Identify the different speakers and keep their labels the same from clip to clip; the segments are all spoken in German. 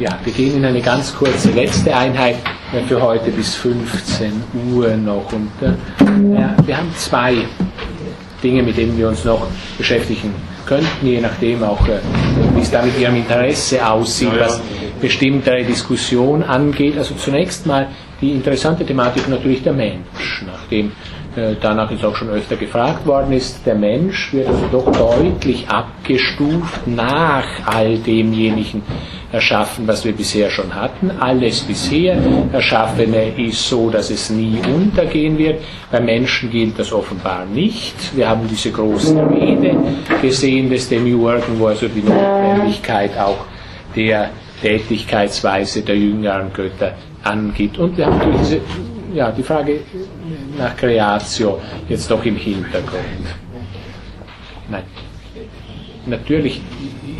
Speaker 1: ja, wir gehen in eine ganz kurze letzte Einheit für heute bis 15 Uhr noch. Und äh, wir haben zwei Dinge, mit denen wir uns noch beschäftigen könnten, je nachdem auch, äh, wie es da mit Ihrem Interesse aussieht, was bestimmte Diskussion angeht. Also zunächst mal die interessante Thematik natürlich der Mensch, nachdem äh, danach ist auch schon öfter gefragt worden ist, der Mensch wird also doch deutlich abgestuft nach all demjenigen erschaffen, was wir bisher schon hatten. Alles bisher Erschaffene ist so, dass es nie untergehen wird. Bei Menschen gilt das offenbar nicht. Wir haben diese große Rede gesehen des Demiurgen, wo also die Notwendigkeit auch der Tätigkeitsweise der jüngeren Götter angeht. Und wir haben diese, ja, die Frage nach Creatio jetzt doch im Hintergrund. Nein. Natürlich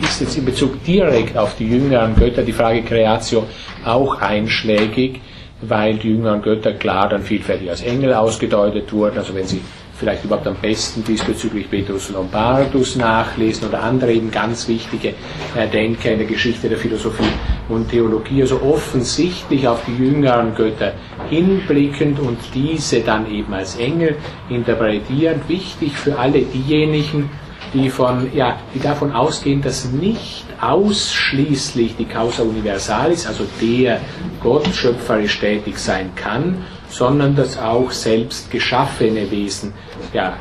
Speaker 1: ist jetzt in Bezug direkt auf die jüngeren Götter die Frage Creatio auch einschlägig, weil die jüngeren Götter klar dann vielfältig als Engel ausgedeutet wurden. Also wenn Sie vielleicht überhaupt am besten diesbezüglich Petrus Lombardus nachlesen oder andere eben ganz wichtige äh, Denker in der Geschichte der Philosophie und Theologie, also offensichtlich auf die jüngeren Götter hinblickend und diese dann eben als Engel interpretierend, wichtig für alle diejenigen, die, von, ja, die davon ausgehen, dass nicht ausschließlich die Causa Universalis, also der Gott schöpferisch tätig sein kann, sondern dass auch selbst geschaffene Wesen ja,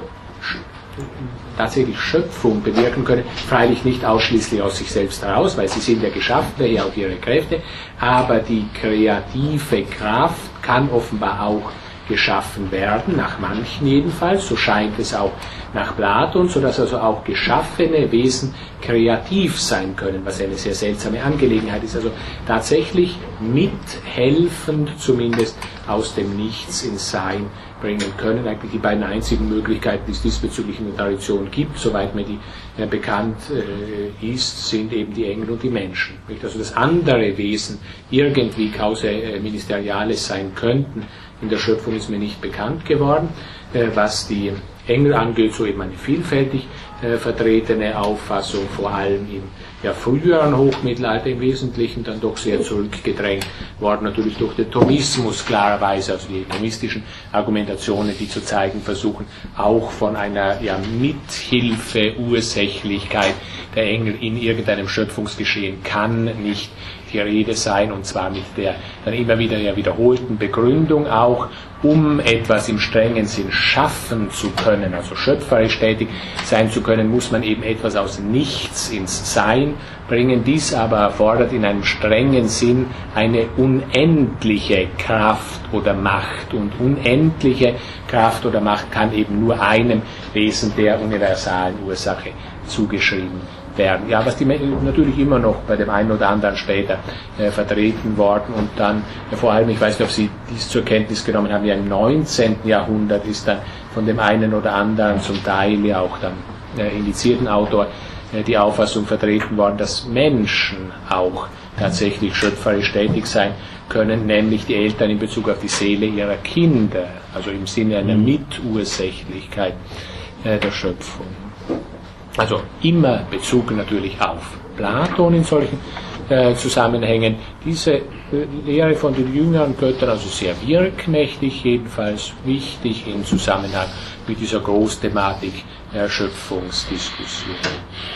Speaker 1: tatsächlich Schöpfung bewirken können, freilich nicht ausschließlich aus sich selbst heraus, weil sie sind ja geschaffen, daher auch ihre Kräfte, aber die kreative Kraft kann offenbar auch geschaffen werden, nach manchen jedenfalls, so scheint es auch nach Platon, sodass also auch geschaffene Wesen kreativ sein können, was eine sehr seltsame Angelegenheit ist. Also tatsächlich mithelfend zumindest aus dem Nichts ins Sein bringen können. Eigentlich die beiden einzigen Möglichkeiten, die es diesbezüglich in der Tradition gibt, soweit mir die äh, bekannt äh, ist, sind eben die Engel und die Menschen. Nicht? Also dass andere Wesen irgendwie Causa äh, Ministeriales sein könnten, in der Schöpfung ist mir nicht bekannt geworden. Äh, was die Engel angeht, so eben eine vielfältig äh, vertretene Auffassung, vor allem im ja, früheren Hochmittelalter im Wesentlichen dann doch sehr zurückgedrängt worden, natürlich durch den Thomismus klarerweise, also die thomistischen Argumentationen, die zu zeigen versuchen, auch von einer ja, Mithilfe, Ursächlichkeit der Engel in irgendeinem Schöpfungsgeschehen kann nicht die Rede sein, und zwar mit der dann immer wieder ja wiederholten Begründung auch, um etwas im strengen Sinn schaffen zu können, also schöpferisch tätig sein zu können, muss man eben etwas aus nichts ins Sein bringen. Dies aber erfordert in einem strengen Sinn eine unendliche Kraft oder Macht. Und unendliche Kraft oder Macht kann eben nur einem Wesen der universalen Ursache zugeschrieben werden. Ja, was die natürlich immer noch bei dem einen oder anderen später äh, vertreten worden und dann äh, vor allem, ich weiß nicht, ob Sie dies zur Kenntnis genommen haben, ja im 19. Jahrhundert ist dann von dem einen oder anderen zum Teil ja auch dann äh, indizierten Autor äh, die Auffassung vertreten worden, dass Menschen auch tatsächlich schöpferisch tätig sein können, nämlich die Eltern in Bezug auf die Seele ihrer Kinder, also im Sinne einer mhm. Mitursächlichkeit äh, der Schöpfung. Also immer Bezug natürlich auf Platon in solchen äh, Zusammenhängen. Diese äh, Lehre von den jüngeren Göttern, also sehr wirkmächtig, jedenfalls wichtig im Zusammenhang mit dieser Großthematik Erschöpfungsdiskussion.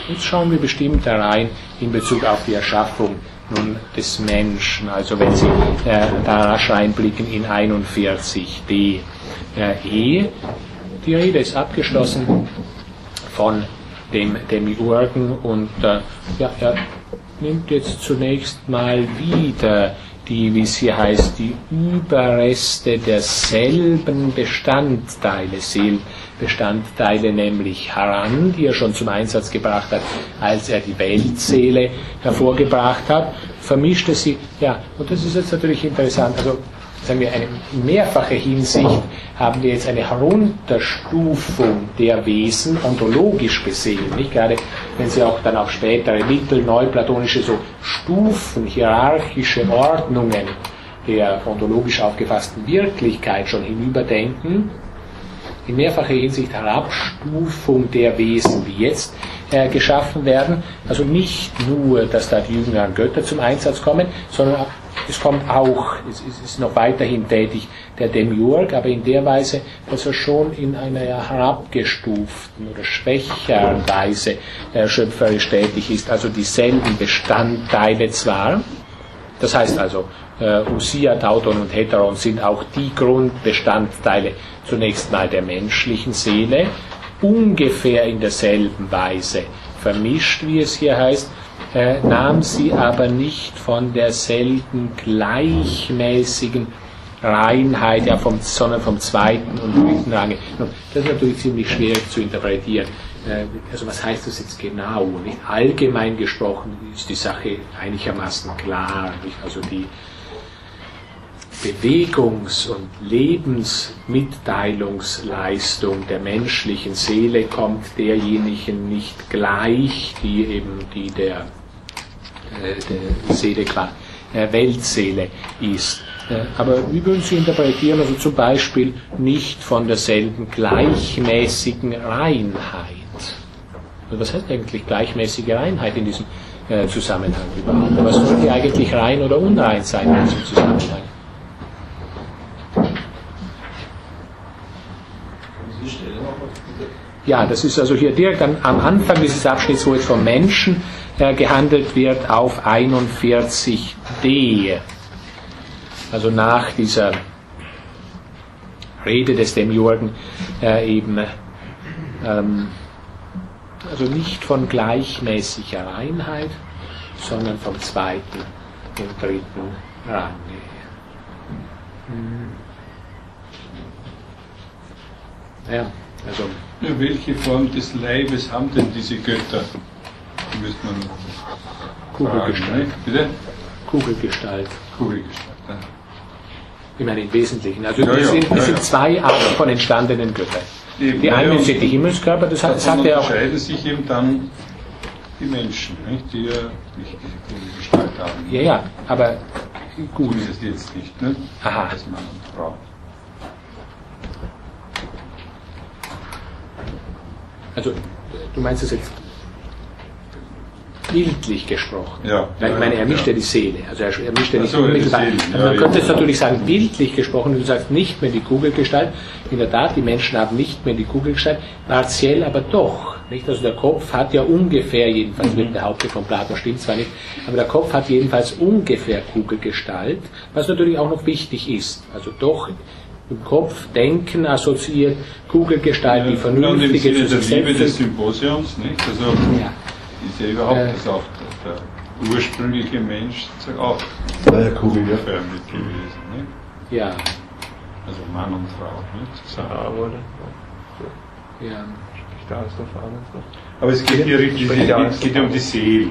Speaker 1: Jetzt schauen wir bestimmt herein in Bezug auf die Erschaffung nun des Menschen, also wenn Sie äh, da rasch einblicken in 41d äh, E. Die Rede ist abgeschlossen von dem Demiurgen und äh, ja, er nimmt jetzt zunächst mal wieder die, wie es hier heißt, die Überreste derselben Bestandteile, Seelbestandteile nämlich heran, die er schon zum Einsatz gebracht hat, als er die Weltseele hervorgebracht hat, vermischte sie, ja, und das ist jetzt natürlich interessant, also sagen wir, eine mehrfache Hinsicht haben wir jetzt eine Herunterstufung der Wesen ontologisch gesehen. Nicht gerade, wenn Sie auch dann auf spätere mittelneuplatonische so Stufen, hierarchische Ordnungen der ontologisch aufgefassten Wirklichkeit schon hinüberdenken, in mehrfacher Hinsicht Herabstufung der Wesen, die jetzt äh, geschaffen werden. Also nicht nur, dass da die jüngeren Götter zum Einsatz kommen, sondern es kommt auch, es ist noch weiterhin tätig der Demiurg, aber in der Weise, dass er schon in einer herabgestuften oder schwächeren Weise äh, schöpferisch tätig ist, also dieselben Bestandteile zwar, das heißt also, äh, Usia, Tauton und Heteron sind auch die Grundbestandteile zunächst mal der menschlichen Seele, ungefähr in derselben Weise vermischt, wie es hier heißt, äh, nahm sie aber nicht von derselben gleichmäßigen Reinheit, ja, vom, sondern vom zweiten und dritten Range. Das ist natürlich ziemlich schwer zu interpretieren. Äh, also was heißt das jetzt genau? Nicht allgemein gesprochen ist die Sache einigermaßen klar. Nicht? Also die Bewegungs- und Lebensmitteilungsleistung der menschlichen Seele kommt derjenigen nicht gleich, die eben die der, der Seele äh, Weltseele ist. Äh, aber wie würden Sie interpretieren, also zum Beispiel nicht von derselben gleichmäßigen Reinheit? Also was heißt eigentlich gleichmäßige Reinheit in diesem äh, Zusammenhang überhaupt? Was soll hier eigentlich rein oder unrein sein in diesem Zusammenhang? Ja, das ist also hier direkt am, Anfang dieses Abschnitts, wo jetzt vom Menschen äh, gehandelt wird, auf 41d. Also nach dieser Rede des Demiurgen äh, eben ähm, also nicht von gleichmäßiger Reinheit, sondern vom zweiten und dritten Rang. Hm. Ja, also.
Speaker 2: Ja, welche Form des Leibes haben denn diese Götter? Müsste man
Speaker 1: Kugelgestalt.
Speaker 2: Bitte?
Speaker 1: Kugelgestalt.
Speaker 2: Kugelgestalt. Ja.
Speaker 1: Ich meine im Wesentlichen. Also
Speaker 2: Ja,
Speaker 1: das,
Speaker 2: ja,
Speaker 1: sind,
Speaker 2: ja,
Speaker 1: sind zwei Arten von entstandenen Göttern.
Speaker 2: Eben,
Speaker 1: Die einen sind die Himmelskörper, das hat- sagt er auch.
Speaker 2: unterscheiden sich eben dann die Menschen, nicht? die ja nicht diese Kugelgestalt haben.
Speaker 1: Ja, ja, aber gut.
Speaker 2: Zumindest jetzt nicht, ne?
Speaker 1: Aha.
Speaker 2: Als Mann und Frau.
Speaker 1: Also du meinst das jetzt bildlich gesprochen.
Speaker 2: Ja.
Speaker 1: Weil ich meine, er mischt
Speaker 2: Ja.
Speaker 1: ja die Seele. Also er, er mischt ja nicht
Speaker 2: so, ja, die
Speaker 1: unmittelbar. Also
Speaker 2: Ja,
Speaker 1: man
Speaker 2: ja.
Speaker 1: könnte jetzt natürlich sagen, bildlich gesprochen, du sagst nicht mehr die Kugelgestalt. In der Tat, die Menschen haben nicht mehr die Kugelgestalt, partiell aber doch. Nicht? Also der Kopf hat ja ungefähr, jedenfalls
Speaker 2: Mhm.
Speaker 1: wird behauptet von Platon, stimmt zwar nicht, aber der Kopf hat jedenfalls ungefähr Kugelgestalt, was natürlich auch noch wichtig ist. Also doch im Kopf denken assoziiert Kugelgestalt, die
Speaker 2: und im
Speaker 1: vernünftige
Speaker 2: Sinne
Speaker 1: zu
Speaker 2: der
Speaker 1: sich
Speaker 2: Liebe des
Speaker 1: selbst.
Speaker 2: Symposiums, nicht? Also
Speaker 1: Ja.
Speaker 2: Ist ja überhaupt
Speaker 1: Äh.
Speaker 2: das auch der, der ursprüngliche Mensch auch
Speaker 3: ja.
Speaker 2: kugelförmig gewesen. Nicht?
Speaker 1: Ja,
Speaker 2: Also Mann und Frau. Nicht? Zusammen.
Speaker 4: oder?
Speaker 1: ja.
Speaker 4: Spricht alles davon.
Speaker 2: Aber es geht hier richtig,
Speaker 4: ja
Speaker 2: es geht ja um die Seelen.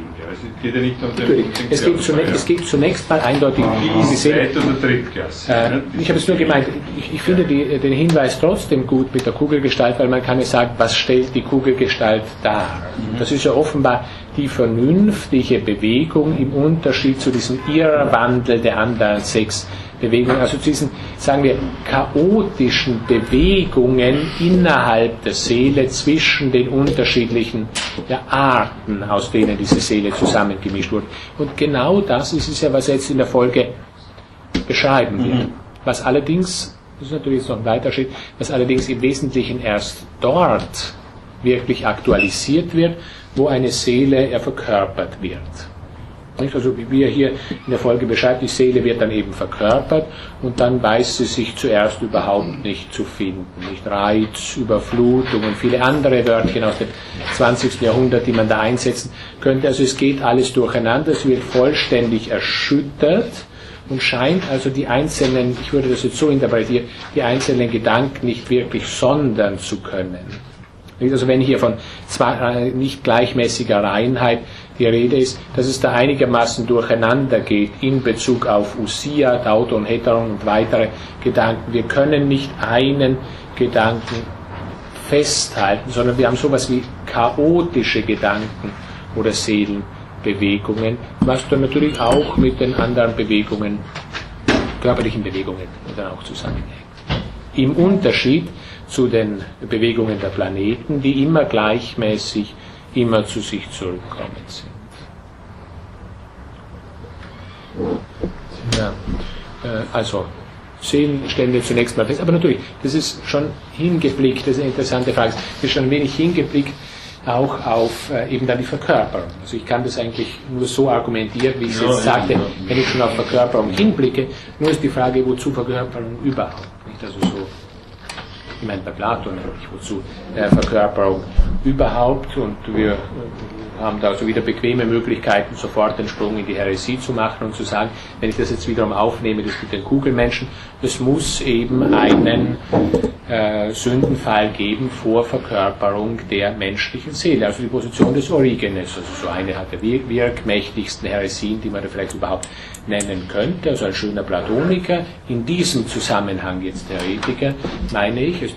Speaker 2: Geht ja nicht um den,
Speaker 1: Es geht, zunächst,
Speaker 2: ja.
Speaker 1: es geht zunächst mal eindeutig um
Speaker 2: Die. Zweit- oder Drittklasse.
Speaker 1: Äh,
Speaker 2: nicht?
Speaker 1: ich habe es nur gemeint, ich, ich finde die, den Hinweis trotzdem gut mit der Kugelgestalt, weil man kann ja sagen, was stellt die Kugelgestalt dar? Das ist ja offenbar die vernünftige Bewegung im Unterschied zu diesem Irrwandel der anderen sechs Bewegungen, also zu diesen, sagen wir, chaotischen Bewegungen innerhalb der Seele zwischen den unterschiedlichen Arten, aus denen diese Seele zusammengemischt wurde. Und genau das ist es ja, was jetzt in der Folge beschreiben wird. Was allerdings, das ist natürlich jetzt noch ein weiter Schritt, was allerdings im Wesentlichen erst dort wirklich aktualisiert wird, wo eine Seele ja verkörpert wird. Also wie er hier in der Folge beschreibt, die Seele wird dann eben verkörpert und dann weiß sie sich zuerst überhaupt nicht zu finden. Nicht Reiz, Überflutung und viele andere Wörtchen aus dem 20. Jahrhundert, die man da einsetzen könnte. Also es geht alles durcheinander, es wird vollständig erschüttert und scheint also die einzelnen, ich würde das jetzt so interpretieren, die einzelnen Gedanken nicht wirklich sondern zu können. Also wenn hier von zwei, äh, nicht gleichmäßiger Reinheit die Rede ist, dass es da einigermaßen durcheinander geht in Bezug auf Usia, Dauton, Heteron und weitere Gedanken. Wir können nicht einen Gedanken festhalten, sondern wir haben sowas wie chaotische Gedanken oder Seelenbewegungen, was dann natürlich auch mit den anderen Bewegungen, körperlichen Bewegungen dann auch zusammenhängt. Im Unterschied zu den Bewegungen der Planeten, die immer gleichmäßig, immer zu sich zurückkommen sind. Ja, äh, also Seelen stellen wir zunächst mal fest, aber natürlich, das ist schon hingeblickt, das ist eine interessante Frage, das ist schon ein wenig hingeblickt auch auf äh, eben dann die Verkörperung. Also ich kann das eigentlich nur so argumentieren, wie ich es ja, jetzt sagte, wenn ich schon auf Verkörperung hinblicke, nur ist die Frage, wozu Verkörperung überhaupt? Nicht? Also so, ich meine bei Platon natürlich, wozu äh, Verkörperung überhaupt. Und wir haben da also wieder bequeme Möglichkeiten, sofort den Sprung in die Heresie zu machen und zu sagen, wenn ich das jetzt wiederum aufnehme, das mit den Kugelmenschen, es muss eben einen äh, Sündenfall geben vor Verkörperung der menschlichen Seele, also die Position des Origenes, also so eine der wirkmächtigsten Heresien, die man da vielleicht überhaupt nennen könnte, also ein schöner Platoniker, in diesem Zusammenhang jetzt Heretiker, meine ich,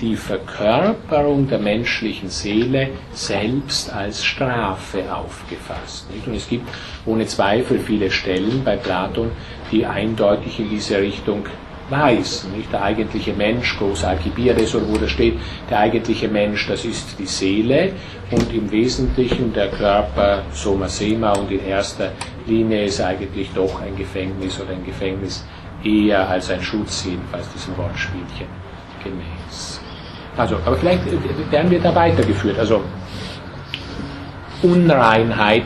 Speaker 1: die Verkörperung der menschlichen Seele selbst als Strafe aufgefasst. Und es gibt ohne Zweifel viele Stellen bei Platon, die eindeutig in diese Richtung weisen. Der eigentliche Mensch, groß Alkibiades oder wo da steht, der eigentliche Mensch, das ist die Seele und im Wesentlichen der Körper Soma Sema und in erster Linie ist eigentlich doch ein Gefängnis oder ein Gefängnis eher als ein Schutz, jedenfalls diesem Wortspielchen gemäß. Also, aber vielleicht werden wir da weitergeführt. Also Unreinheit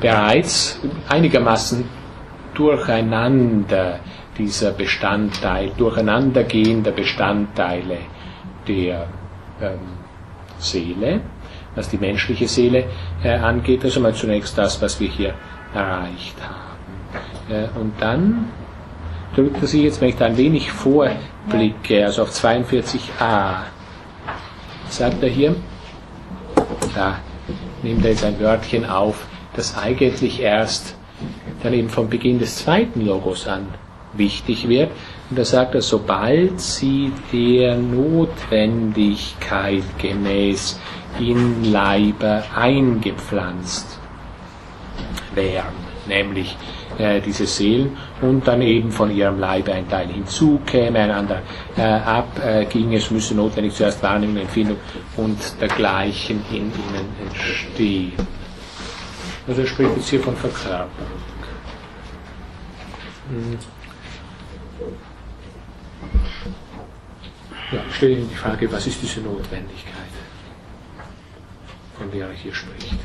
Speaker 1: bereits einigermaßen durcheinander dieser Bestandteil, durcheinandergehender Bestandteile der ähm, Seele, was die menschliche Seele äh, angeht. Also mal zunächst das, was wir hier erreicht haben. Äh, und dann drückt er sich jetzt, wenn ich da ein wenig vorblicke, also auf 42a, sagt er hier, da nimmt er jetzt ein Wörtchen auf, das eigentlich erst dann eben vom Beginn des zweiten Logos an wichtig wird. Und da sagt er, sobald sie der Notwendigkeit gemäß in Leiber eingepflanzt wären, nämlich äh, diese Seelen und dann eben von ihrem Leibe ein Teil hinzukäme, ein anderer äh, abginge. Äh, es müsse notwendig zuerst Wahrnehmung, Empfindung und dergleichen in ihnen entstehen. Also er spricht jetzt hier von Verkörperung. Hm. Ja, ich stelle Ihnen die Frage, was ist diese Notwendigkeit, von der er hier spricht?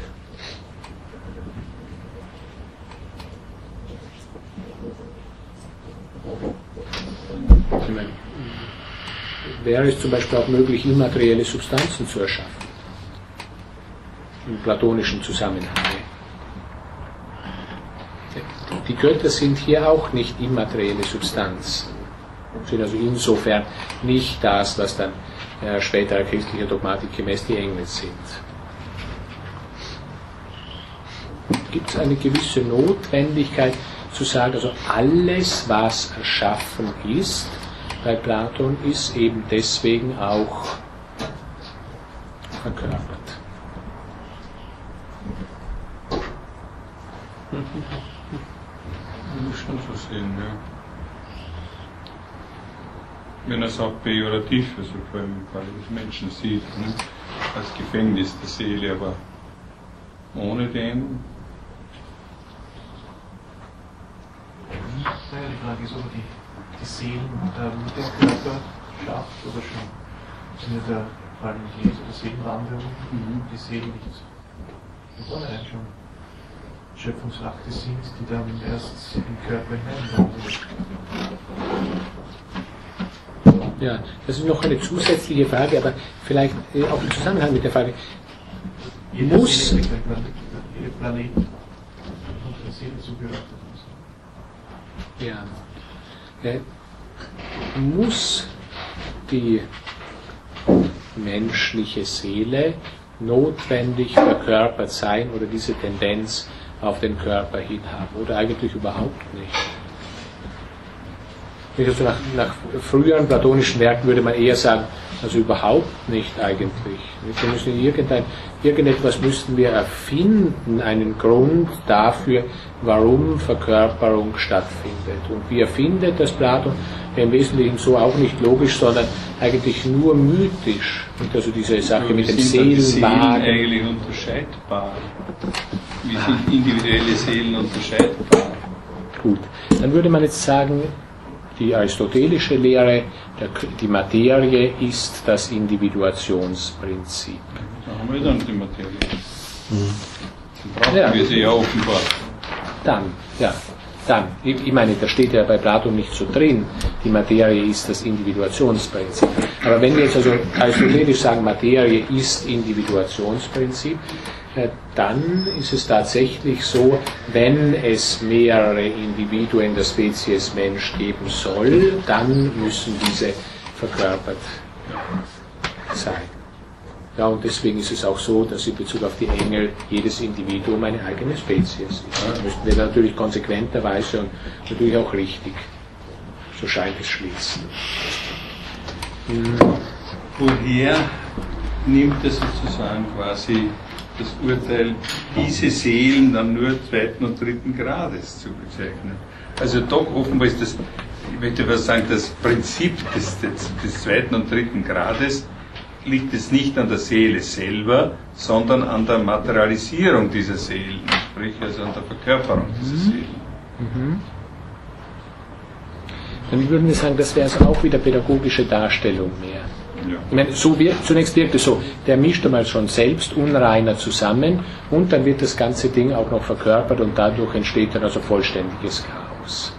Speaker 1: Ich meine, wäre es zum Beispiel auch möglich, immaterielle Substanzen zu erschaffen? Im platonischen Zusammenhang. Die Götter sind hier auch nicht immaterielle Substanzen. Sind also insofern nicht das, was dann äh, späterer christlicher Dogmatik gemäß die Engel sind. Gibt es eine gewisse Notwendigkeit, zu sagen, also alles, was erschaffen ist, bei Platon ist eben deswegen auch verkörpert.
Speaker 2: Das ist schon so sehen, ja. Wenn er es auch pejorativ, also vor allem im Fall des Menschen sieht, ne? als Gefängnis der Seele, aber ohne den
Speaker 3: Frage ist, ob die, die Seelen äh, mit dem Körper schafft oder schon im Sinne der Fallen Jesu, der Seelenwanderung, mhm. die Seelen nicht im Vornherein schon Schöpfungsakte sind, die dann erst den Körper hineinwandern.
Speaker 1: Ja, das ist noch eine zusätzliche Frage, aber vielleicht äh, auch im Zusammenhang mit der Frage.
Speaker 3: Jeder muss. Seele, jeder Planet und der Seele zugehört.
Speaker 1: Ja. Äh, muss die menschliche Seele notwendig verkörpert sein oder diese Tendenz auf den Körper hin haben oder eigentlich überhaupt nicht. Nach, nach früheren platonischen Werken würde man eher sagen, also überhaupt nicht eigentlich. Wir müssen irgendein, irgendetwas müssten wir erfinden, einen Grund dafür, warum Verkörperung stattfindet. Und wie erfindet das Platon? Im Wesentlichen so auch nicht logisch, sondern eigentlich nur mythisch. Und also diese Sache mit dem
Speaker 2: Seelenwagen. Seelen eigentlich unterscheidbar? Wie sind individuelle Seelen unterscheidbar?
Speaker 1: Gut, dann würde man jetzt sagen, die aristotelische Lehre, der, die Materie ist das Individuationsprinzip.
Speaker 2: Da haben wir dann die Materie. Dann brauchen
Speaker 1: Ja.
Speaker 2: wir sie ja offenbar.
Speaker 1: Dann, ja, dann. Ich, meine, da steht ja bei Platon nicht so drin, die Materie ist das Individuationsprinzip. Aber wenn wir jetzt also aristotelisch sagen, Materie ist Individuationsprinzip, dann ist es tatsächlich so, wenn es mehrere Individuen der Spezies Mensch geben soll, dann müssen diese verkörpert sein. Ja, und deswegen ist es auch so, dass in Bezug auf die Engel jedes Individuum eine eigene Spezies ist. Das müssten wir natürlich konsequenterweise und natürlich auch richtig, so scheint es schließen.
Speaker 2: Woher nimmt er sozusagen quasi das Urteil, diese Seelen dann nur zweiten und dritten Grades zu bezeichnen? Also doch offenbar ist das, ich möchte was sagen, das Prinzip des, des, des zweiten und dritten Grades liegt es nicht an der Seele selber, sondern an der Materialisierung dieser Seelen, sprich also an der Verkörperung dieser Seelen.
Speaker 1: Dann würden wir sagen, das wäre also auch wieder pädagogische Darstellung mehr. Ich meine, so wirkt, zunächst wirkt es so, der mischt einmal schon selbst unreiner zusammen und dann wird das ganze Ding auch noch verkörpert und dadurch entsteht dann also vollständiges Chaos.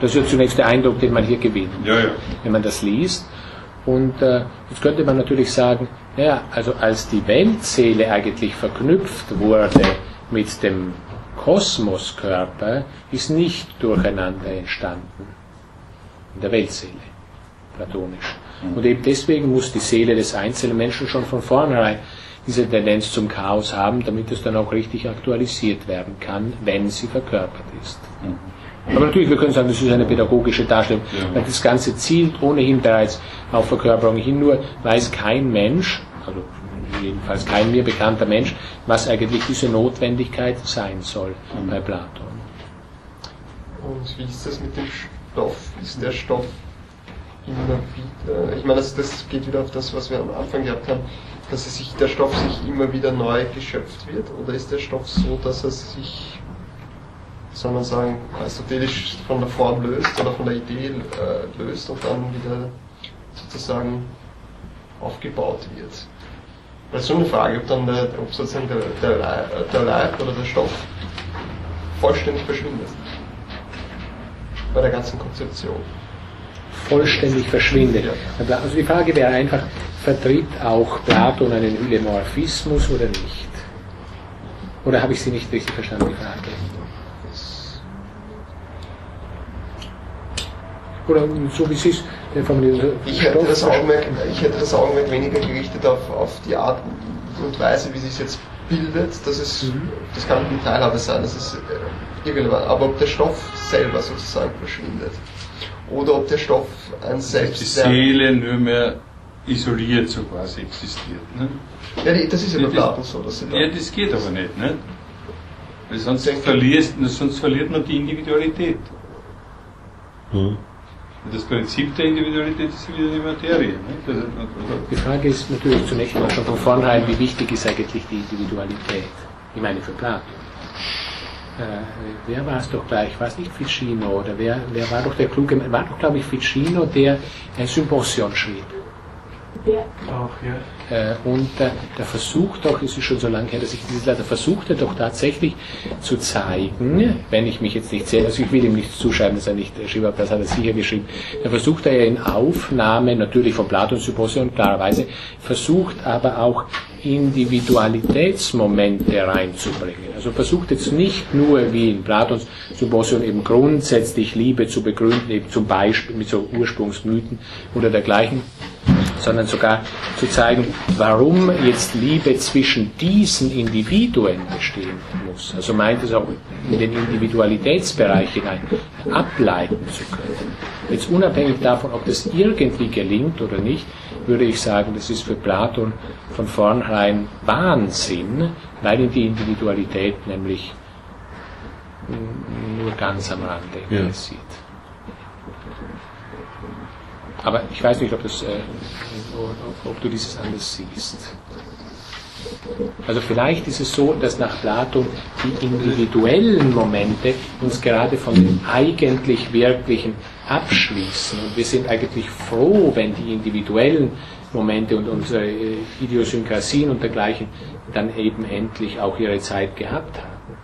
Speaker 1: Das ist ja zunächst der Eindruck, den man hier gewinnt,
Speaker 2: Ja, ja.
Speaker 1: wenn man das liest. Und äh, jetzt könnte man natürlich sagen, ja, also als die Weltseele eigentlich verknüpft wurde mit dem Kosmoskörper, ist nicht Durcheinander entstanden in der Weltseele, platonisch. Und eben deswegen muss die Seele des einzelnen Menschen schon von vornherein diese Tendenz zum Chaos haben, damit es dann auch richtig aktualisiert werden kann, wenn sie verkörpert ist. Aber natürlich, wir können sagen, das ist eine pädagogische Darstellung, weil das Ganze zielt ohnehin bereits auf Verkörperung hin, nur weiß kein Mensch, also jedenfalls kein mir bekannter Mensch, was eigentlich diese Notwendigkeit sein soll bei Platon.
Speaker 4: Und wie ist das mit dem Stoff? Ist der Stoff immer wieder, ich meine, das, das geht wieder auf das, was wir am Anfang gehabt haben, dass sich, der Stoff sich immer wieder neu geschöpft wird? Oder ist der Stoff so, dass er sich, soll man sagen, aristotelisch von der Form löst oder von der Idee äh, löst und dann wieder sozusagen aufgebaut wird? Das ist schon eine Frage, ob dann der, ob sozusagen der, der, Leib, der Leib oder der Stoff vollständig verschwindet bei der ganzen Konzeption.
Speaker 1: Vollständig verschwindet. Also die Frage wäre einfach, vertritt auch Platon einen Hylemorphismus oder nicht? Oder habe ich sie nicht richtig verstanden, die Frage? Oder so wie es äh, formulieren.
Speaker 4: Ich hätte, das Augenmerk, ich hätte das Augenmerk weniger gerichtet auf, auf die Art und Weise, wie sich es jetzt bildet. Das, ist, das kann eine Teilhabe sein, das ist äh, irrelevant. Aber ob der Stoff selber sozusagen verschwindet oder ob der Stoff ein
Speaker 2: Die
Speaker 4: Selbst
Speaker 2: Seele nur mehr isoliert so quasi existiert. Ne?
Speaker 4: Ja, die- das ist ja bei
Speaker 2: Die-
Speaker 4: Platon so, dass sie da,
Speaker 2: Ja, das geht aber nicht. Ne? Weil sonst, verlierst, sonst verliert man die Individualität. Und Das Prinzip der Individualität ist wieder die Materie. Ne? Das,
Speaker 1: Die Frage ist natürlich zunächst mal schon von vornherein, wie wichtig ist eigentlich die Individualität? Ich meine für Platon. Äh, wer war es doch gleich? War es nicht Ficino? Oder wer, wer war doch der kluge, war doch glaube ich Ficino, der ein Symposion schrieb.
Speaker 3: Auch, ja.
Speaker 1: Äh, und äh, der versucht doch, es ist schon so lange her, dass ich dieses leider versuchte doch tatsächlich zu zeigen, wenn ich mich jetzt nicht sehr, also ich will ihm nichts zuschreiben, dass er nicht äh, schrieb, aber das hat er sicher geschrieben, da versucht er ja in Aufnahme, natürlich von Platons Symposion, klarerweise, versucht aber auch Individualitätsmomente reinzubringen. Also versucht jetzt nicht nur wie in Platons Symposion eben grundsätzlich Liebe zu begründen, eben zum Beispiel mit so Ursprungsmythen oder dergleichen, sondern sogar zu zeigen, warum jetzt Liebe zwischen diesen Individuen bestehen muss. Also meint es auch in den Individualitätsbereich hinein ableiten zu können. Jetzt unabhängig davon, ob das irgendwie gelingt oder nicht, würde ich sagen, das ist für Platon von vornherein Wahnsinn, weil ihn die Individualität nämlich nur ganz am Rande
Speaker 5: Ja.
Speaker 1: Aber ich weiß nicht, ob, das, äh, ob, du dieses anders siehst. Also vielleicht ist es so, dass nach Platon die individuellen Momente uns gerade von den eigentlich Wirklichen abschließen. Und wir sind eigentlich froh, wenn die individuellen Momente und unsere äh, Idiosynkrasien und dergleichen dann eben endlich auch ihre Zeit gehabt haben.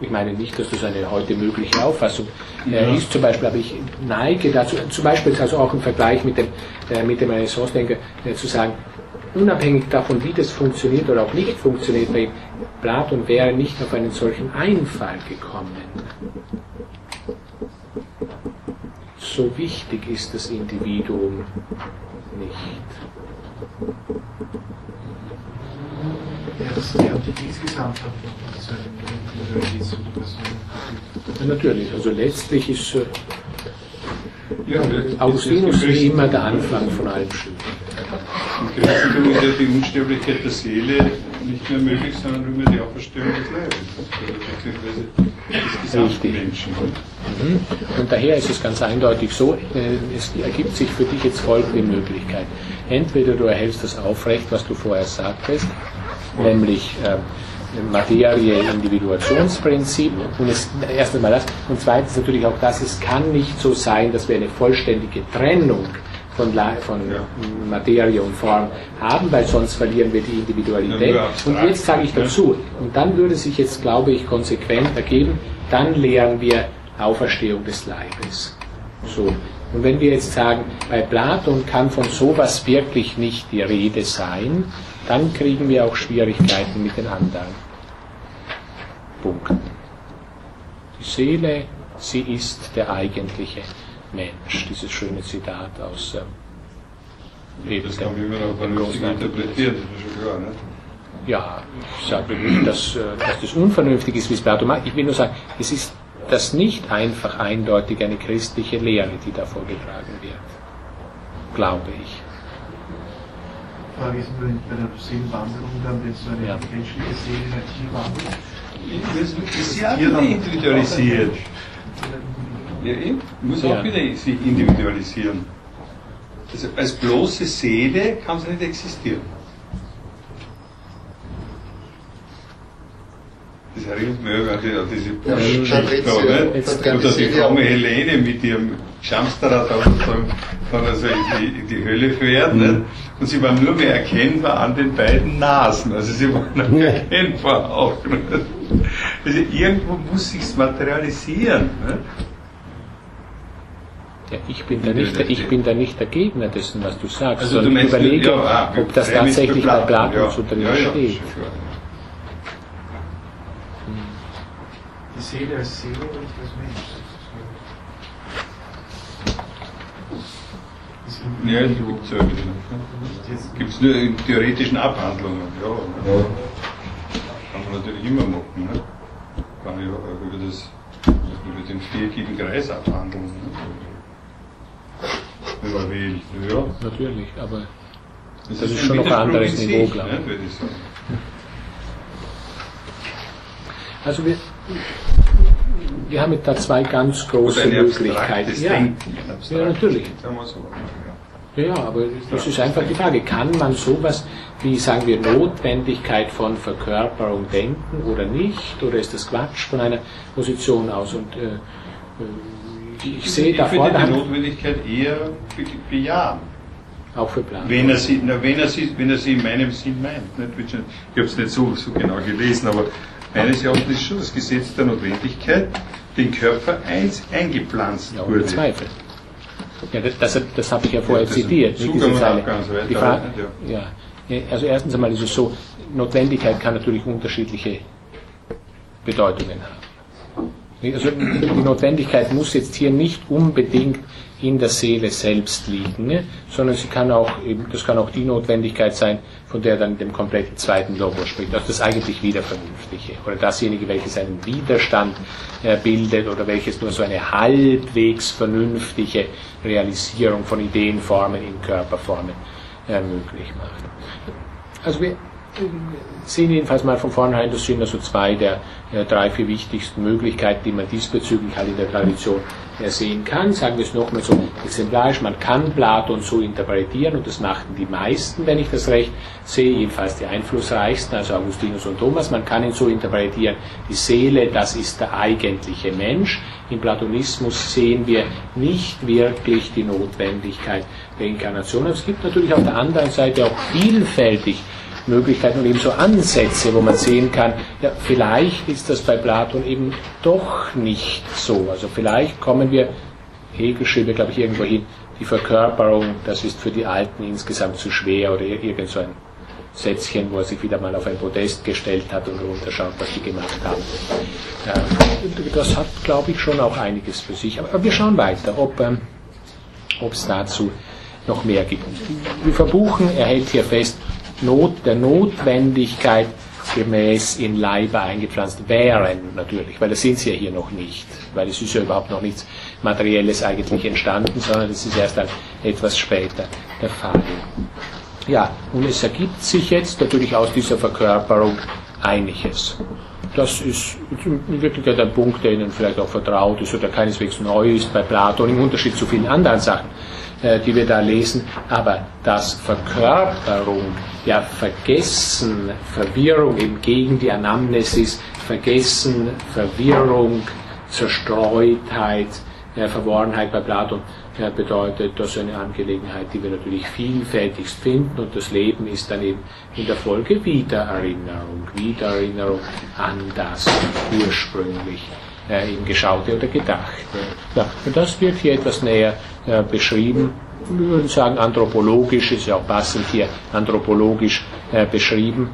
Speaker 1: Ich meine nicht, dass das eine heute mögliche Auffassung äh, ist, zum Beispiel, aber ich neige dazu, zum Beispiel also auch im Vergleich mit dem, äh, mit dem Renaissance-Denker, äh, zu sagen, unabhängig davon, wie das funktioniert oder auch nicht funktioniert, bei Platon wäre nicht auf einen solchen Einfall gekommen. So wichtig ist das Individuum nicht.
Speaker 3: Ja, das lernt ich insgesamt hat so eine Person.
Speaker 1: Ja, natürlich, also letztlich ist äh,
Speaker 2: Ja,
Speaker 1: Augustinus wie immer der Anfang von allem Schön.
Speaker 2: Im Christentum ist ja die Unsterblichkeit der Seele nicht mehr möglich, sondern nur die Auferstehung des Leibes. Des gesamten. Menschen.
Speaker 1: Mhm. Und daher ist es ganz eindeutig so, äh, es ergibt sich für dich jetzt folgende Möglichkeit. Entweder du erhältst das aufrecht, was du vorher sagtest, nämlich äh, Materie-Individuationsprinzip und es, erst einmal das und zweitens natürlich auch das, es kann nicht so sein, dass wir eine vollständige Trennung von, von
Speaker 2: Ja.
Speaker 1: Materie und Form haben, weil sonst verlieren wir die Individualität.
Speaker 2: Ja,
Speaker 1: Und jetzt sage ich dazu, und dann würde sich jetzt, glaube ich, konsequent ergeben, dann lehren wir Auferstehung des Leibes. So. Und wenn wir jetzt sagen, bei Platon kann von sowas wirklich nicht die Rede sein, dann kriegen wir auch Schwierigkeiten mit den anderen Punkten. Die Seele, sie ist der eigentliche Mensch. Dieses schöne Zitat aus ähm, eben
Speaker 2: Das kann man immer noch interpretieren, das ist schon klar. Ne?
Speaker 1: ja, ich sage nicht, dass, äh, dass das unvernünftig ist, wie es Platon macht. Ich will nur sagen, es ist das nicht einfach eindeutig eine christliche Lehre, die da vorgetragen wird. Glaube ich.
Speaker 3: Frage ist nur bei der Seelenwanderung dann, wenn so eine
Speaker 1: Ja.
Speaker 3: menschliche Seele in ein Tier wandert.
Speaker 2: Das ist ja auch wieder individualisiert. Ja, eben. Muss
Speaker 1: Ja.
Speaker 2: auch wieder sich individualisieren. Also als bloße Seele kann sie nicht existieren. Das erinnert mich an die- an diese
Speaker 4: Ja,
Speaker 2: Geschichte da,
Speaker 4: Patrizia,
Speaker 2: nicht?
Speaker 1: jetzt
Speaker 2: Wo da die fromme Helene mit ihrem Schamsterrad da sozusagen also in die, in die Hölle fährt. Nicht? Und sie war nur mehr erkennbar an den beiden Nasen. Also sie waren noch erkennbar auch. Also irgendwo muss sich's materialisieren. Nicht?
Speaker 1: Ja, ich, bin da nicht, der- ich bin da nicht der Gegner dessen, was du sagst,
Speaker 2: Also du
Speaker 1: sondern ich
Speaker 2: meinst,
Speaker 1: überlege,
Speaker 2: ja, ah,
Speaker 1: ob das tatsächlich bei Platon
Speaker 2: ja.
Speaker 1: so drin
Speaker 2: ja, ja,
Speaker 1: steht.
Speaker 3: Die Seele als Seele und als Mensch. Das
Speaker 2: Ja, das gibt es ja wieder. Gibt es nur in theoretischen Abhandlungen, ja. Kann man natürlich immer machen. Ne? Kann ich auch über, das, über den viereckigen Kreis abhandeln. Ne? Wenn man will. Ja.
Speaker 1: Natürlich, aber
Speaker 2: Das,
Speaker 1: ist schon noch ein anderes Niveau, glaube
Speaker 2: ne,
Speaker 1: ich.
Speaker 2: würde ich sagen.
Speaker 1: also wir, wir haben da zwei ganz große Möglichkeiten. Ja, ja, natürlich. Ja, ja, aber das ist einfach die Frage, kann man sowas wie, sagen wir, Notwendigkeit von Verkörperung denken oder nicht? Oder ist das Quatsch von einer Position aus? Und äh, äh, ich, ich sehe
Speaker 2: ich
Speaker 1: da
Speaker 2: würde die
Speaker 1: vorne
Speaker 2: Notwendigkeit eher be- bejahen.
Speaker 1: auch für Plan.
Speaker 2: Wenn er sie, na, wenn er sie, wenn er sie in meinem Sinn meint. Nicht? Ich habe es nicht so, so genau gelesen, aber meines Erachtens ist schon das Gesetz der Notwendigkeit, den Körper eins eingepflanzt
Speaker 1: Ja,
Speaker 2: wurde.
Speaker 1: Zweifel. Ja, das, das, das habe ich ja vorher
Speaker 2: Ja,
Speaker 1: zitiert. Diese Zeile. Die Frage, ja. Ja, Also erstens einmal ist es so, Notwendigkeit kann natürlich unterschiedliche Bedeutungen haben. Also die Notwendigkeit muss jetzt hier nicht unbedingt in der Seele selbst liegen, ne? sondern sie kann auch eben, das kann auch die Notwendigkeit sein, von der dann dem kompletten zweiten Logos spricht, also das eigentlich Wiedervernünftige oder dasjenige, welches einen Widerstand äh, bildet oder welches nur so eine halbwegs vernünftige Realisierung von Ideenformen in Körperformen äh, möglich macht. Also wir sehen jedenfalls mal von vornherein, das sind also zwei der äh, drei, vier wichtigsten Möglichkeiten, die man diesbezüglich halt in der Tradition äh, sehen kann. Sagen wir es nochmal so exemplarisch, man kann Platon so interpretieren und das machten die meisten, wenn ich das recht sehe, jedenfalls die einflussreichsten, also Augustinus und Thomas, man kann ihn so interpretieren, die Seele, das ist der eigentliche Mensch. Im Platonismus sehen wir nicht wirklich die Notwendigkeit der Inkarnation. Es gibt natürlich auf der anderen Seite auch vielfältig Möglichkeiten und eben so Ansätze, wo man sehen kann, ja, vielleicht ist das bei Platon eben doch nicht so. Also vielleicht kommen wir, Hegel schrieb glaube ich, irgendwo hin, die Verkörperung, das ist für die Alten insgesamt zu schwer oder irgend so ein Sätzchen, wo er sich wieder mal auf ein Podest gestellt hat und runterschaut, was die gemacht haben. das hat, glaube ich, schon auch einiges für sich. Aber wir schauen weiter, ob ähm, es dazu noch mehr gibt. Wir verbuchen, er hält hier fest, Not, der Notwendigkeit gemäß in Leiber eingepflanzt wären, natürlich, weil das sind sie ja hier noch nicht, weil es ist ja überhaupt noch nichts Materielles eigentlich entstanden, sondern es ist erst dann etwas später der Fall. Ja, und es ergibt sich jetzt natürlich aus dieser Verkörperung einiges. Das ist in Wirklichkeit ein Punkt, der Ihnen vielleicht auch vertraut ist oder keineswegs neu ist bei Platon, im Unterschied zu vielen anderen Sachen die wir da lesen, aber dass Verkörperung, ja Vergessen, Verwirrung eben gegen die Anamnesis, Vergessen, Verwirrung, Zerstreutheit, äh, Verworrenheit bei Platon äh, bedeutet das eine Angelegenheit, die wir natürlich vielfältigst finden und das Leben ist dann eben in der Folge Wiedererinnerung, Wiedererinnerung an das ursprünglich äh, ihm Geschaute oder Gedachte. Ja, und das wird hier etwas näher äh, beschrieben. Wir würden sagen, anthropologisch ist ja auch passend hier anthropologisch äh, beschrieben.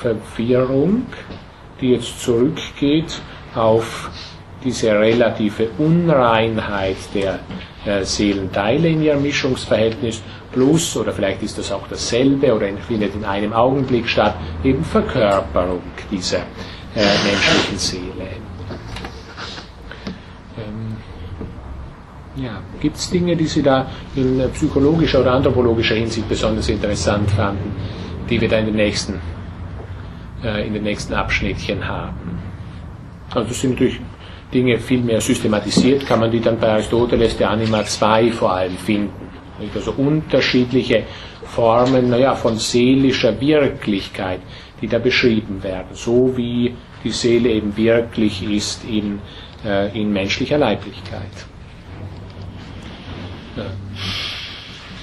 Speaker 1: Verwirrung, die jetzt zurückgeht auf diese relative Unreinheit der äh, Seelenteile in ihrem Mischungsverhältnis plus, oder vielleicht ist das auch dasselbe oder findet in einem Augenblick statt, eben Verkörperung dieser äh, menschlichen Seele. Ja. Gibt es Dinge, die Sie da in psychologischer oder anthropologischer Hinsicht besonders interessant fanden, die wir da in den nächsten, äh, in den nächsten Abschnittchen haben? Also das sind natürlich Dinge viel mehr systematisiert, kann man die dann bei Aristoteles der Anima 2 vor allem finden. Also unterschiedliche Formen naja, von seelischer Wirklichkeit, die da beschrieben werden, so wie die Seele eben wirklich ist in, äh, in menschlicher Leiblichkeit.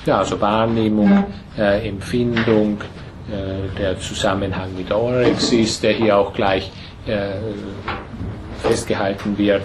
Speaker 1: Ja, also Wahrnehmung, äh, Empfindung, äh, der Zusammenhang mit Orexis, der hier auch gleich äh, festgehalten wird.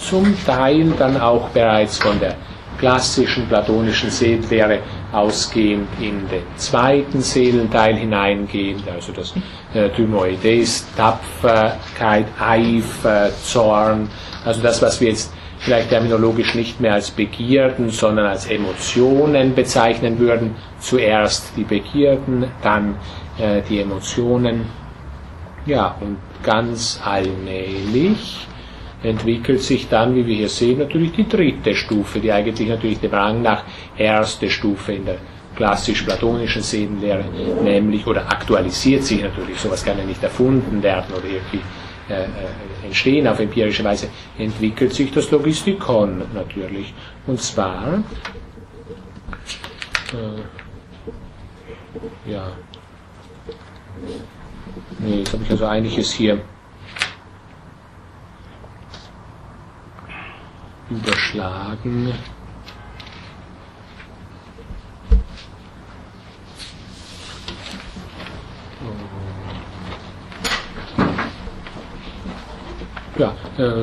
Speaker 1: Zum Teil dann auch bereits von der klassischen platonischen Seelenlehre ausgehend in den zweiten Seelenteil hineingehend, also das äh, Dymoides, Tapferkeit, Eifer, Zorn, also das, was wir jetzt vielleicht terminologisch nicht mehr als Begierden, sondern als Emotionen bezeichnen würden. Zuerst die Begierden, dann äh, die Emotionen. Ja, und ganz allmählich entwickelt sich dann, wie wir hier sehen, natürlich die dritte Stufe, die eigentlich natürlich dem Rang nach erste Stufe in der klassisch-platonischen Seelenlehre, nämlich, oder aktualisiert sich natürlich, sowas kann ja nicht erfunden werden oder irgendwie äh, entstehen auf empirische Weise, entwickelt sich das Logistikon natürlich. Und zwar, äh, ja, nee, jetzt habe ich also einiges hier überschlagen. Ja, äh,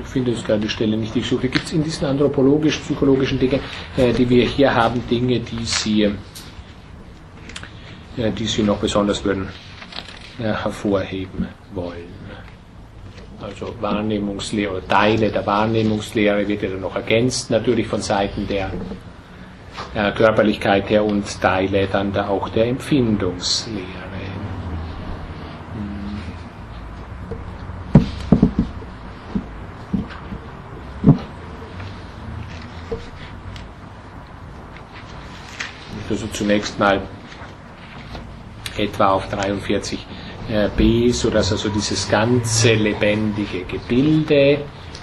Speaker 1: ich finde es gerade die Stelle nicht, die ich suche. Gibt es in diesen anthropologisch-psychologischen Dingen, äh, die wir hier haben, Dinge, die Sie, äh, die Sie noch besonders würden hervorheben wollen? also Wahrnehmungslehre oder Teile der Wahrnehmungslehre wird ja dann noch ergänzt, natürlich von Seiten der Körperlichkeit her und Teile dann da auch der Empfindungslehre. Also zunächst mal etwa auf 43b, äh, sodass also dieses ganze lebendige Gebilde,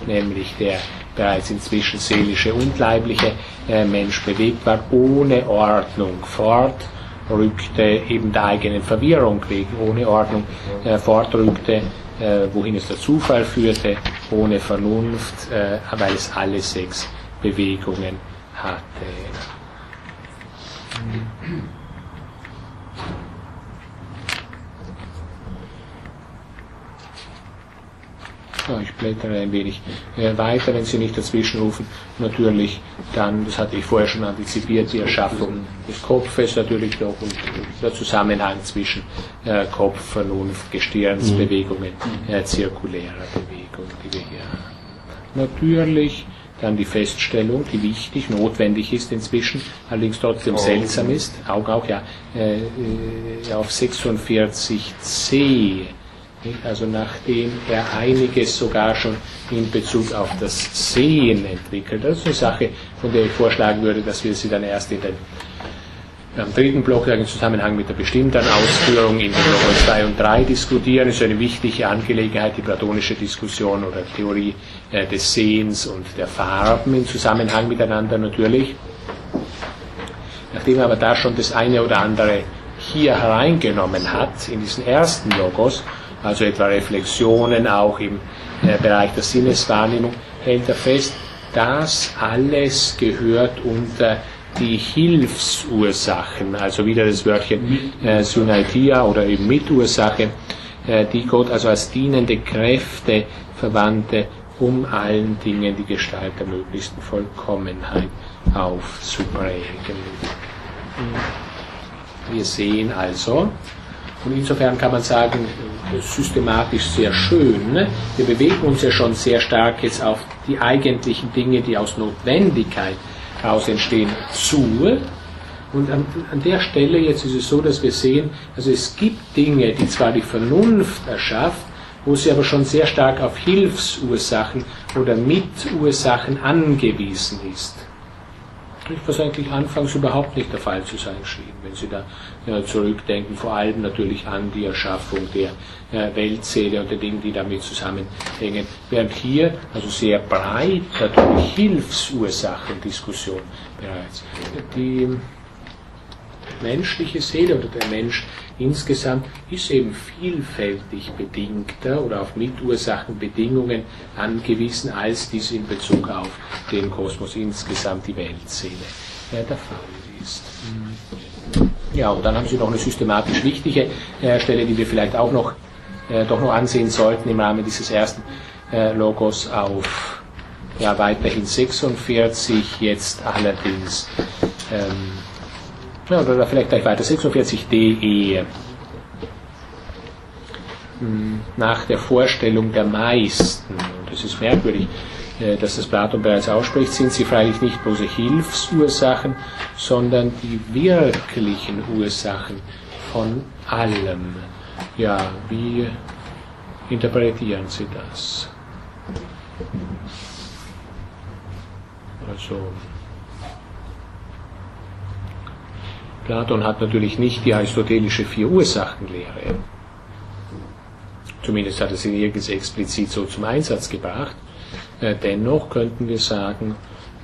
Speaker 1: nämlich der bereits inzwischen seelische und leibliche äh, Mensch bewegt war, ohne Ordnung fortrückte, eben der eigenen Verwirrung wegen, ohne Ordnung äh, fortrückte, wohin es der Zufall führte, ohne Vernunft, weil es alle sechs Bewegungen hatte. Ja, ich blättere ein wenig äh, weiter, wenn Sie nicht dazwischen rufen. Natürlich dann, das hatte ich vorher schon antizipiert, die Erschaffung des Kopfes natürlich noch und der Zusammenhang zwischen äh, Kopf, Vernunft, Gestirnsbewegungen, mhm. äh, zirkulärer Bewegung, die wir hier haben. Natürlich dann die Feststellung, die wichtig, notwendig ist inzwischen, allerdings trotzdem oh. seltsam ist, auch, auch ja, äh, äh auf 46c also nachdem er einiges sogar schon in Bezug auf das Sehen entwickelt. Das ist eine Sache, von der ich vorschlagen würde, dass wir sie dann erst in den am dritten Block im Zusammenhang mit der bestimmten Ausführung in den Blocken 2 und 3 diskutieren. Das ist eine wichtige Angelegenheit, die platonische Diskussion oder Theorie äh, des Sehens und der Farben im Zusammenhang miteinander natürlich. Nachdem er aber da schon das eine oder andere hier hereingenommen hat, in diesen ersten Logos, also etwa Reflexionen auch im äh, Bereich der Sinneswahrnehmung, hält er fest, das alles gehört unter die Hilfsursachen, also wieder das Wörtchen äh, Synaitia oder eben Mitursache, äh, die Gott also als dienende Kräfte verwandte, um allen Dingen die Gestalt der möglichsten Vollkommenheit aufzuprägen. Wir sehen also, und insofern kann man sagen, systematisch sehr schön. Ne? Wir bewegen uns ja schon sehr stark jetzt auf die eigentlichen Dinge, die aus Notwendigkeit heraus entstehen, zu. Und an, an, der Stelle jetzt ist es so, dass wir sehen, also es gibt Dinge, die zwar die Vernunft erschafft, wo sie aber schon sehr stark auf Hilfsursachen oder Mitursachen angewiesen ist was eigentlich anfangs überhaupt nicht der Fall zu sein schien. Wenn Sie da ja, zurückdenken, vor allem natürlich an die Erschaffung der äh, Weltseele und der Dinge, die damit zusammenhängen. Während hier also sehr breit natürlich Hilfsursachendiskussion bereits. Die menschliche Seele oder der Mensch insgesamt ist eben vielfältig bedingter oder auf Mitursachenbedingungen angewiesen, als dies in Bezug auf den Kosmos insgesamt, die Weltseele, der Fall ist. Ja, und dann haben Sie noch eine systematisch wichtige äh, Stelle, die wir vielleicht auch noch, äh, doch noch ansehen sollten im Rahmen dieses ersten äh, Logos auf ja, weiterhin 46, jetzt allerdings ähm, ja, oder vielleicht gleich weiter, 46de. Hm, nach der Vorstellung der meisten, und es ist merkwürdig, äh, dass das Platon bereits ausspricht, sind sie freilich nicht bloße Hilfsursachen, sondern die wirklichen Ursachen von allem. Ja, wie interpretieren Sie das? Also, Platon hat natürlich nicht die aristotelische Vier-Ursachen-Lehre. Zumindest hat er sie nirgends explizit so zum Einsatz gebracht. Äh, dennoch könnten wir sagen,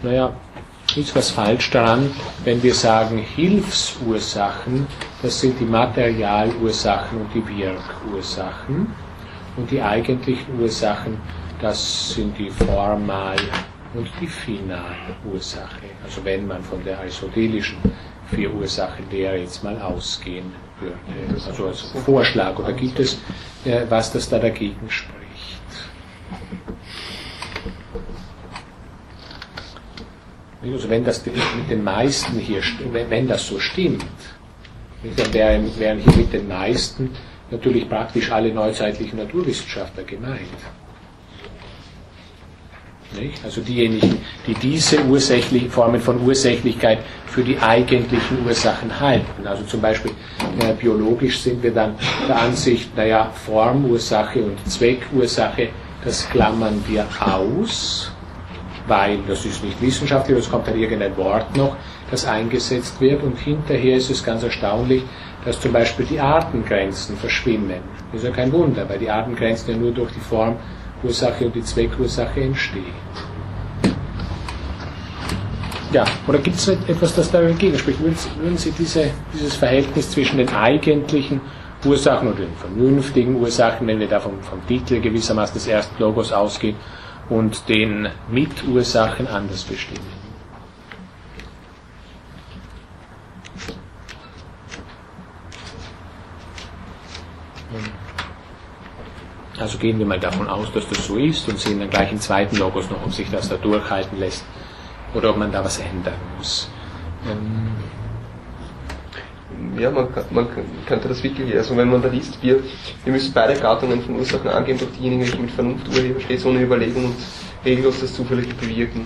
Speaker 1: naja, ist was falsch daran, wenn wir sagen, Hilfsursachen, das sind die Materialursachen und die Wirkursachen. Und die eigentlichen Ursachen, das sind die Formal- und die Finalursache. Also wenn man von der aristotelischen vier Ursachen wäre jetzt mal ausgehen würde. Also als Vorschlag. Oder gibt es äh, was, das da dagegen spricht? Also wenn das mit den meisten hier, wenn das so stimmt, dann wären hier mit den meisten natürlich praktisch alle neuzeitlichen Naturwissenschaftler gemeint. Nicht? Also diejenigen, die diese ursächlichen Formen von Ursächlichkeit für die eigentlichen Ursachen halten. Also zum Beispiel äh, biologisch sind wir dann der Ansicht, naja, Formursache und Zweckursache, das klammern wir aus, weil das ist nicht wissenschaftlich, es kommt dann irgendein Wort noch, das eingesetzt wird und hinterher ist es ganz erstaunlich, dass zum Beispiel die Artengrenzen verschwimmen. Das ist ja kein Wunder, weil die Artengrenzen ja nur durch die Formursache und die Zweckursache entstehen. Ja, oder gibt es etwas, das dagegen spricht? Würden Sie diese, dieses Verhältnis zwischen den eigentlichen Ursachen oder den vernünftigen Ursachen, wenn wir da vom, vom Titel gewissermaßen des ersten Logos ausgehen, und den Mitursachen anders bestimmen? Also gehen wir mal davon aus, dass das so ist und sehen dann gleich im zweiten Logos noch, ob sich das da durchhalten lässt oder ob man da was ändern muss. Ähm
Speaker 4: ja, man, man, könnte das wirklich, also wenn man da liest, wir, wir müssen beide Gattungen von Ursachen angehen durch diejenigen, die mit Vernunft urheben, stets ohne Überlegung und regellos das Zufällige bewirken.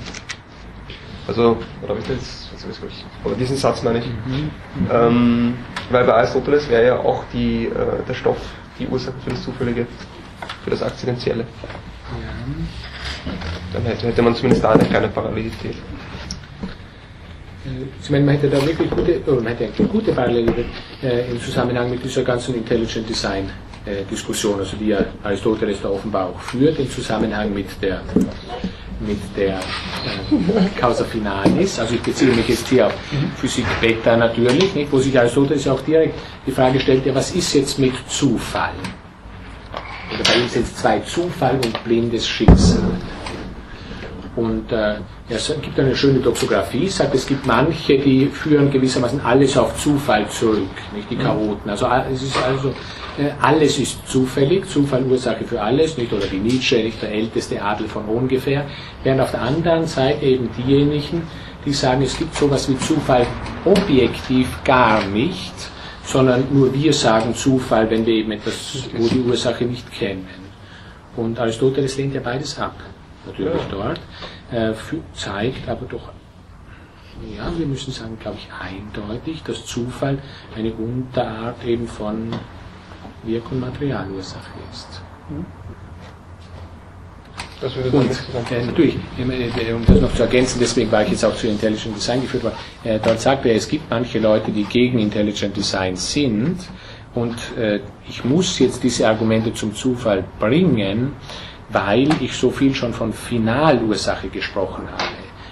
Speaker 4: Also, oder habe ich das jetzt, also, ich, oder diesen Satz meine ich. Mhm. Ähm, weil bei Aristoteles wäre ja auch die, äh, der Stoff die Ursache für das Zufällige für das Akzidentielle. Ja. Dann hätte, hätte man zumindest da eine kleine Parallelität.
Speaker 1: Äh, ich meine, man hätte da wirklich gute, oder man hätte eine gute Parallele äh, im Zusammenhang mit dieser ganzen Intelligent Design äh, Diskussion, also die ja Aristoteles da offenbar auch führt, im Zusammenhang mit der mit der äh, Causa Finalis, also ich beziehe mich jetzt hier auf Physik Beta natürlich, nicht, wo sich Aristoteles auch direkt die Frage stellt, ja, was ist jetzt mit Zufall? Bei ihm sind es zwei Zufall und blindes Schicksal. Und äh, es gibt eine schöne Doxographie, sagt, es gibt manche, die führen gewissermaßen alles auf Zufall zurück, nicht die mhm. Chaoten. Also es ist also äh, alles ist zufällig, Zufall Ursache für alles, nicht oder wie Nietzsche, nicht der älteste Adel von ungefähr, während auf der anderen Seite eben diejenigen, die sagen, es gibt sowas wie Zufall objektiv gar nicht, sondern nur wir sagen Zufall, wenn wir eben etwas, wo die Ursache nicht kennen. Und Aristoteles lehnt ja beides ab, natürlich ja. dort, äh, zeigt aber doch, ja, wir müssen sagen, glaube ich, eindeutig, dass Zufall eine Unterart eben von Wirk- und Materialursache ist. Hm? Das würde und äh, natürlich, äh, um das noch zu ergänzen, deswegen war ich jetzt auch zu Intelligent Design geführt worden, äh, dort sagt er, es gibt manche Leute, die gegen Intelligent Design sind und äh, ich muss jetzt diese Argumente zum Zufall bringen, weil ich so viel schon von Finalursache gesprochen habe.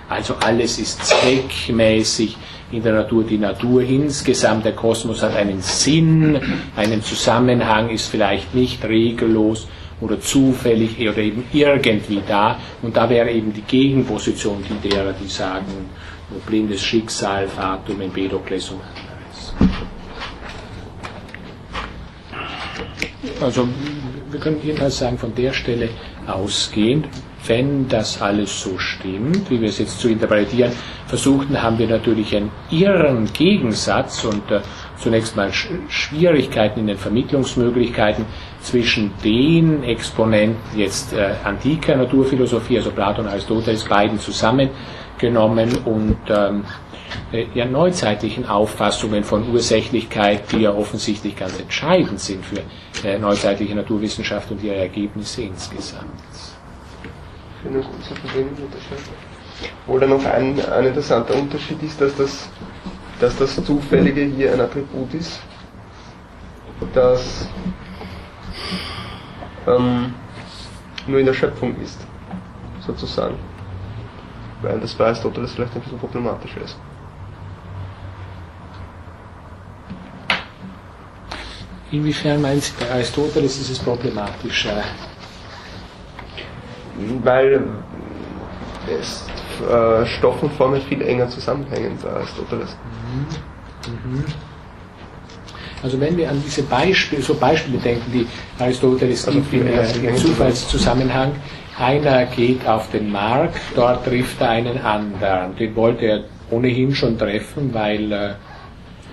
Speaker 1: Also alles ist zweckmäßig in der Natur. Die Natur insgesamt, der Kosmos hat einen Sinn, einen Zusammenhang, ist vielleicht nicht regellos oder zufällig oder eben irgendwie da. Und da wäre eben die Gegenposition die derer, die sagen, blindes Schicksal, Fatum, Empedokles und anderes. Also wir können jedenfalls sagen, von der Stelle ausgehend, wenn das alles so stimmt, wie wir es jetzt zu interpretieren versuchten, haben wir natürlich einen irren Gegensatz und äh, zunächst mal Sch Schwierigkeiten in den Vermittlungsmöglichkeiten zwischen den Exponenten jetzt äh, antiker Naturphilosophie, also Platon und Aristoteles, beiden zusammengenommen und ähm, äh, ja, neuzeitlichen Auffassungen von Ursächlichkeit, die ja offensichtlich ganz entscheidend sind für äh, neuzeitliche Naturwissenschaft und ihre Ergebnisse insgesamt.
Speaker 4: Dann noch ein, ein interessanter Unterschied ist, dass das, dass das Zufällige hier ein Attribut ist, das ähm, nur in der Schöpfung ist, sozusagen. Weil das bei Aristoteles vielleicht ein bisschen problematischer ist.
Speaker 1: Inwiefern meinen Sie, bei Aristoteles ist es problematischer?
Speaker 4: Weil es, äh, Stoff und Formen viel enger zusammenhängen bei Aristoteles. Mhm.
Speaker 1: Mhm. Also wenn wir an diese Beispiele, so Beispiele denken, die Aristoteles also gibt im, im Zufallszusammenhang, einer geht auf den Markt, dort trifft er einen anderen. Den wollte er ohnehin schon treffen, weil äh,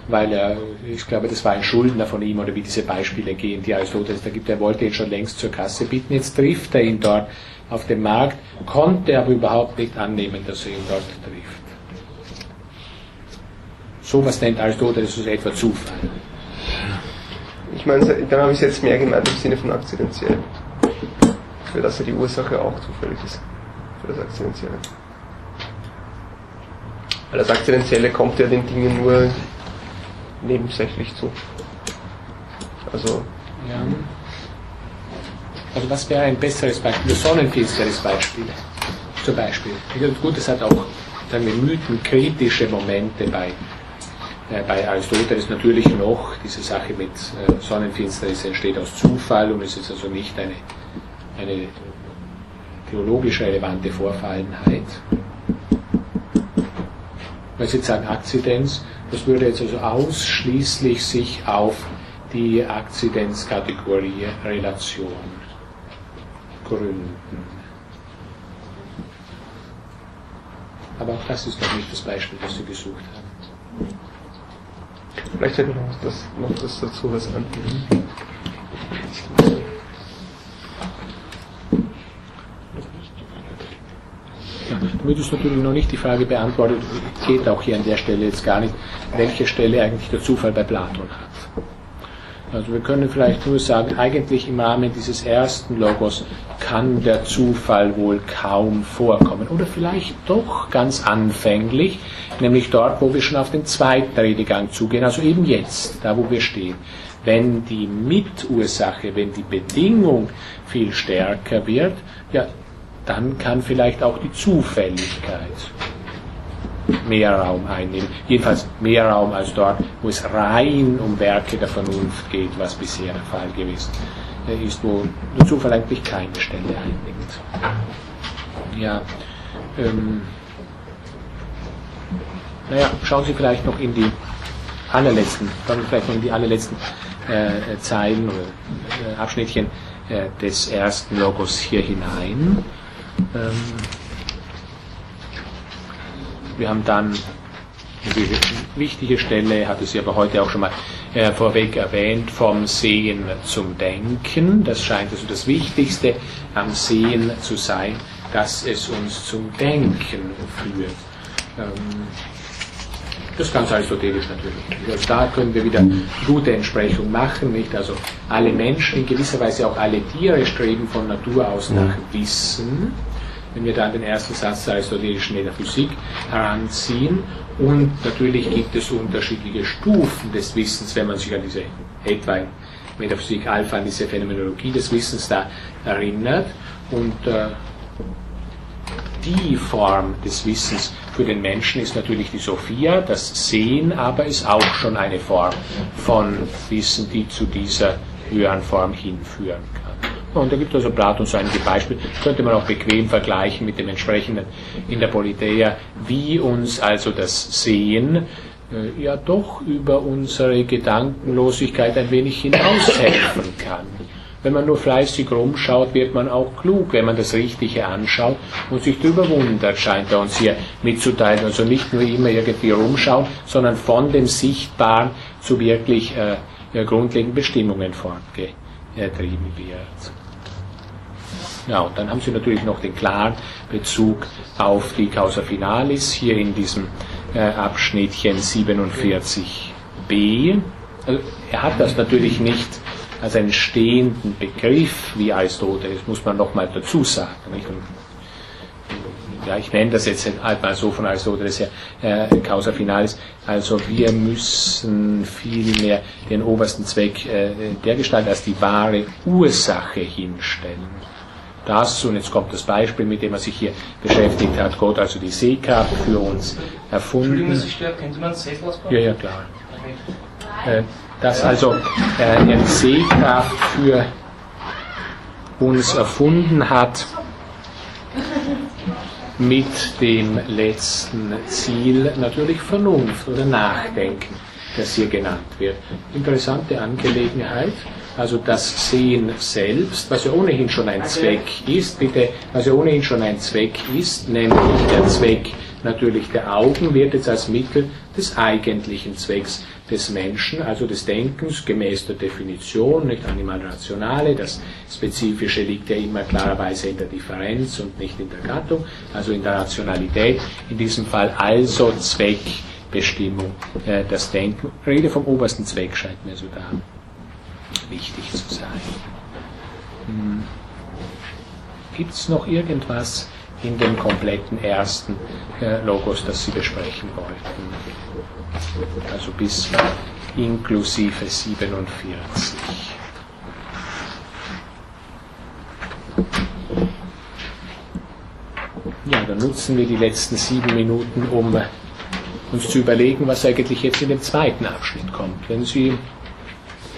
Speaker 1: weil er, ich glaube, das war ein Schuldner von ihm oder wie diese Beispiele gehen, die Aristoteles da gibt. Er wollte ihn schon längst zur Kasse bitten, jetzt trifft er ihn dort auf dem Markt, konnte aber überhaupt nicht annehmen, dass er ihn dort trifft. Sowas nennt Aristoteles etwa Zufall.
Speaker 4: Ich meine, dann habe ich es jetzt mehr gemeint im Sinne von akzidentiell. Für das ja die Ursache auch zufällig ist. Für das Akzidentielle. Weil das Akzidentielle kommt ja den Dingen nur nebensächlich zu. Also.
Speaker 1: Ja. Also was wäre ein besseres Beispiel? Ein sonnenfinsteres Beispiel. Zum Beispiel. Gut, es hat auch sagen wir, mythenkritische Momente bei, bei Aristoteles natürlich noch. Diese Sache mit äh, Sonnenfinsternis entsteht aus Zufall und es ist also nicht eine, eine theologisch relevante Vorfallenheit. Weil Sie sagen Akzidenz, das würde jetzt also ausschließlich sich auf die Akzidenzkategorie Relation gründen. Aber auch das ist noch nicht das Beispiel, das Sie gesucht haben.
Speaker 4: Vielleicht hätte ich noch das, noch das dazu was an.
Speaker 1: Ja, damit ist natürlich noch nicht die Frage beantwortet, geht auch hier an der Stelle jetzt gar nicht, welche Stelle eigentlich der Zufall bei Platon hat. Also wir können vielleicht nur sagen, eigentlich im Rahmen dieses ersten Logos kann der Zufall wohl kaum vorkommen. Oder vielleicht doch ganz anfänglich, nämlich dort, wo wir schon auf den zweiten Redegang zugehen, also eben jetzt, da wo wir stehen. Wenn die Mitursache, wenn die Bedingung viel stärker wird, ja, dann kann vielleicht auch die Zufälligkeit mehr Raum einnehmen. Jedenfalls mehr Raum als dort, wo es rein um Werke der Vernunft geht, was bisher der Fall gewesen ist, wo der Zufall eigentlich keine Stelle einnimmt. Ja, ähm, naja, schauen Sie vielleicht noch in die allerletzten, schauen vielleicht noch in die allerletzten äh, Zeilen oder äh, Abschnittchen äh, des ersten Logos hier hinein. Ähm, wir haben dann eine wichtige Stelle, hatte sie aber heute auch schon mal äh, vorweg erwähnt, vom Sehen zum Denken. Das scheint also das Wichtigste am Sehen zu sein, dass es uns zum Denken führt. Ähm, das ist ganz aristotelisch natürlich. Also da können wir wieder gute Entsprechung machen. Nicht? Also alle Menschen, in gewisser Weise auch alle Tiere streben von Natur aus nach Wissen wenn wir dann den ersten Satz der aristotelischen Metaphysik heranziehen. Und natürlich gibt es unterschiedliche Stufen des Wissens, wenn man sich an diese etwa in Metaphysik Alpha, an diese Phänomenologie des Wissens da erinnert. Und äh, die Form des Wissens für den Menschen ist natürlich die Sophia, das Sehen aber ist auch schon eine Form von Wissen, die zu dieser höheren Form hinführen kann. Und da gibt es also Platon so einige Beispiele, könnte man auch bequem vergleichen mit dem entsprechenden in der Politeia, wie uns also das Sehen äh, ja doch über unsere Gedankenlosigkeit ein wenig hinaushelfen kann. Wenn man nur fleißig rumschaut, wird man auch klug, wenn man das Richtige anschaut und sich darüber wundert, scheint er uns hier mitzuteilen. Also nicht nur immer irgendwie rumschauen, sondern von dem Sichtbaren zu wirklich äh, grundlegenden Bestimmungen fortgetrieben wird. Ja, und dann haben Sie natürlich noch den klaren Bezug auf die Causa Finalis hier in diesem äh, Abschnittchen 47b. Also, er hat das natürlich nicht als einen stehenden Begriff wie Aristoteles, muss man nochmal dazu sagen. Nicht? Ja, ich nenne das jetzt halt mal so von Aristoteles her, äh, Causa Finalis. Also wir müssen vielmehr den obersten Zweck äh, der Gestalt als die wahre Ursache hinstellen das, und jetzt kommt das Beispiel, mit dem er sich hier beschäftigt hat, Gott also die Sehkraft für uns erfunden. Ja, ja, klar. Äh, dass also äh, er die Sehkraft für uns erfunden hat mit dem letzten Ziel natürlich Vernunft oder Nachdenken, das hier genannt wird. Interessante Angelegenheit. Also das Sehen selbst, was ja ohnehin schon ein Zweck ist, bitte, was ja ohnehin schon ein Zweck ist, nämlich der Zweck natürlich der Augen wird jetzt als Mittel des eigentlichen Zwecks des Menschen, also des Denkens, gemäß der Definition, nicht animal rationale, das Spezifische liegt ja immer klarerweise in der Differenz und nicht in der Gattung, also in der Rationalität, in diesem Fall also Zweckbestimmung, äh, das Denken. Rede vom obersten Zweck scheint mir sogar wichtig zu sein. Hm. Gibt es noch irgendwas in dem kompletten ersten äh, Logos, das Sie besprechen wollten? Also bis inklusive 47. Ja, dann nutzen wir die letzten sieben Minuten, um uns zu überlegen, was eigentlich jetzt in dem zweiten Abschnitt kommt. Wenn Sie,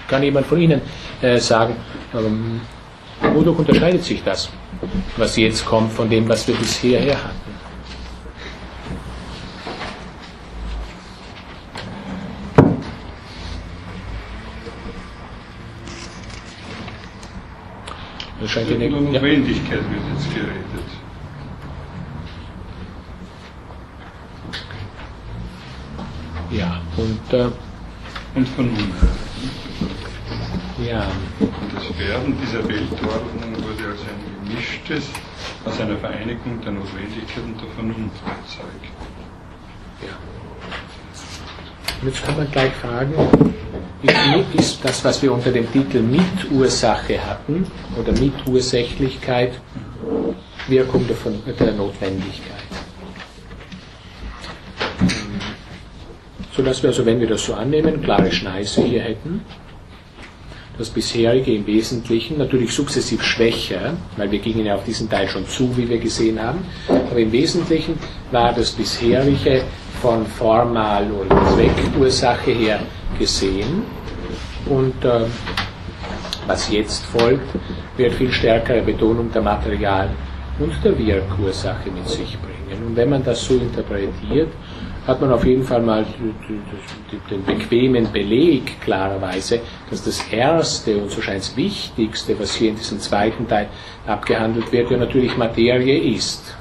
Speaker 1: kann jemand von Ihnen äh, sagen, ähm, wodurch unterscheidet sich das, was jetzt kommt, von dem, was wir bisher her hatten?
Speaker 2: Das scheint eine Notwendigkeit wird jetzt geredet.
Speaker 1: Ja, und, äh,
Speaker 2: und Vernunft.
Speaker 1: Ja.
Speaker 2: Und das Werden dieser Weltordnung wurde als ein gemischtes, aus einer Vereinigung der Notwendigkeit und der Vernunft erzeugt.
Speaker 1: Ja. Und jetzt kann man gleich fragen, ist das, was wir unter dem Titel Mitursache hatten, oder Mitursächlichkeit, Wirkung der, der Notwendigkeit? Sodass wir also, wenn wir das so annehmen, klare Schneise hier hätten das bisherige im Wesentlichen, natürlich sukzessiv schwächer, weil wir gingen ja auf diesen Teil schon zu, wie wir gesehen haben, aber im Wesentlichen war das bisherige von Formal- und Zweckursache her gesehen und äh, was jetzt folgt, wird viel stärkere Betonung der Material- und der Wirkursache mit sich bringen. Und wenn man das so interpretiert, hat man auf jeden Fall mal den bequemen Beleg klarerweise, dass das Erste und so scheint es Wichtigste, was hier in diesem zweiten Teil abgehandelt wird, ja natürlich Materie ist.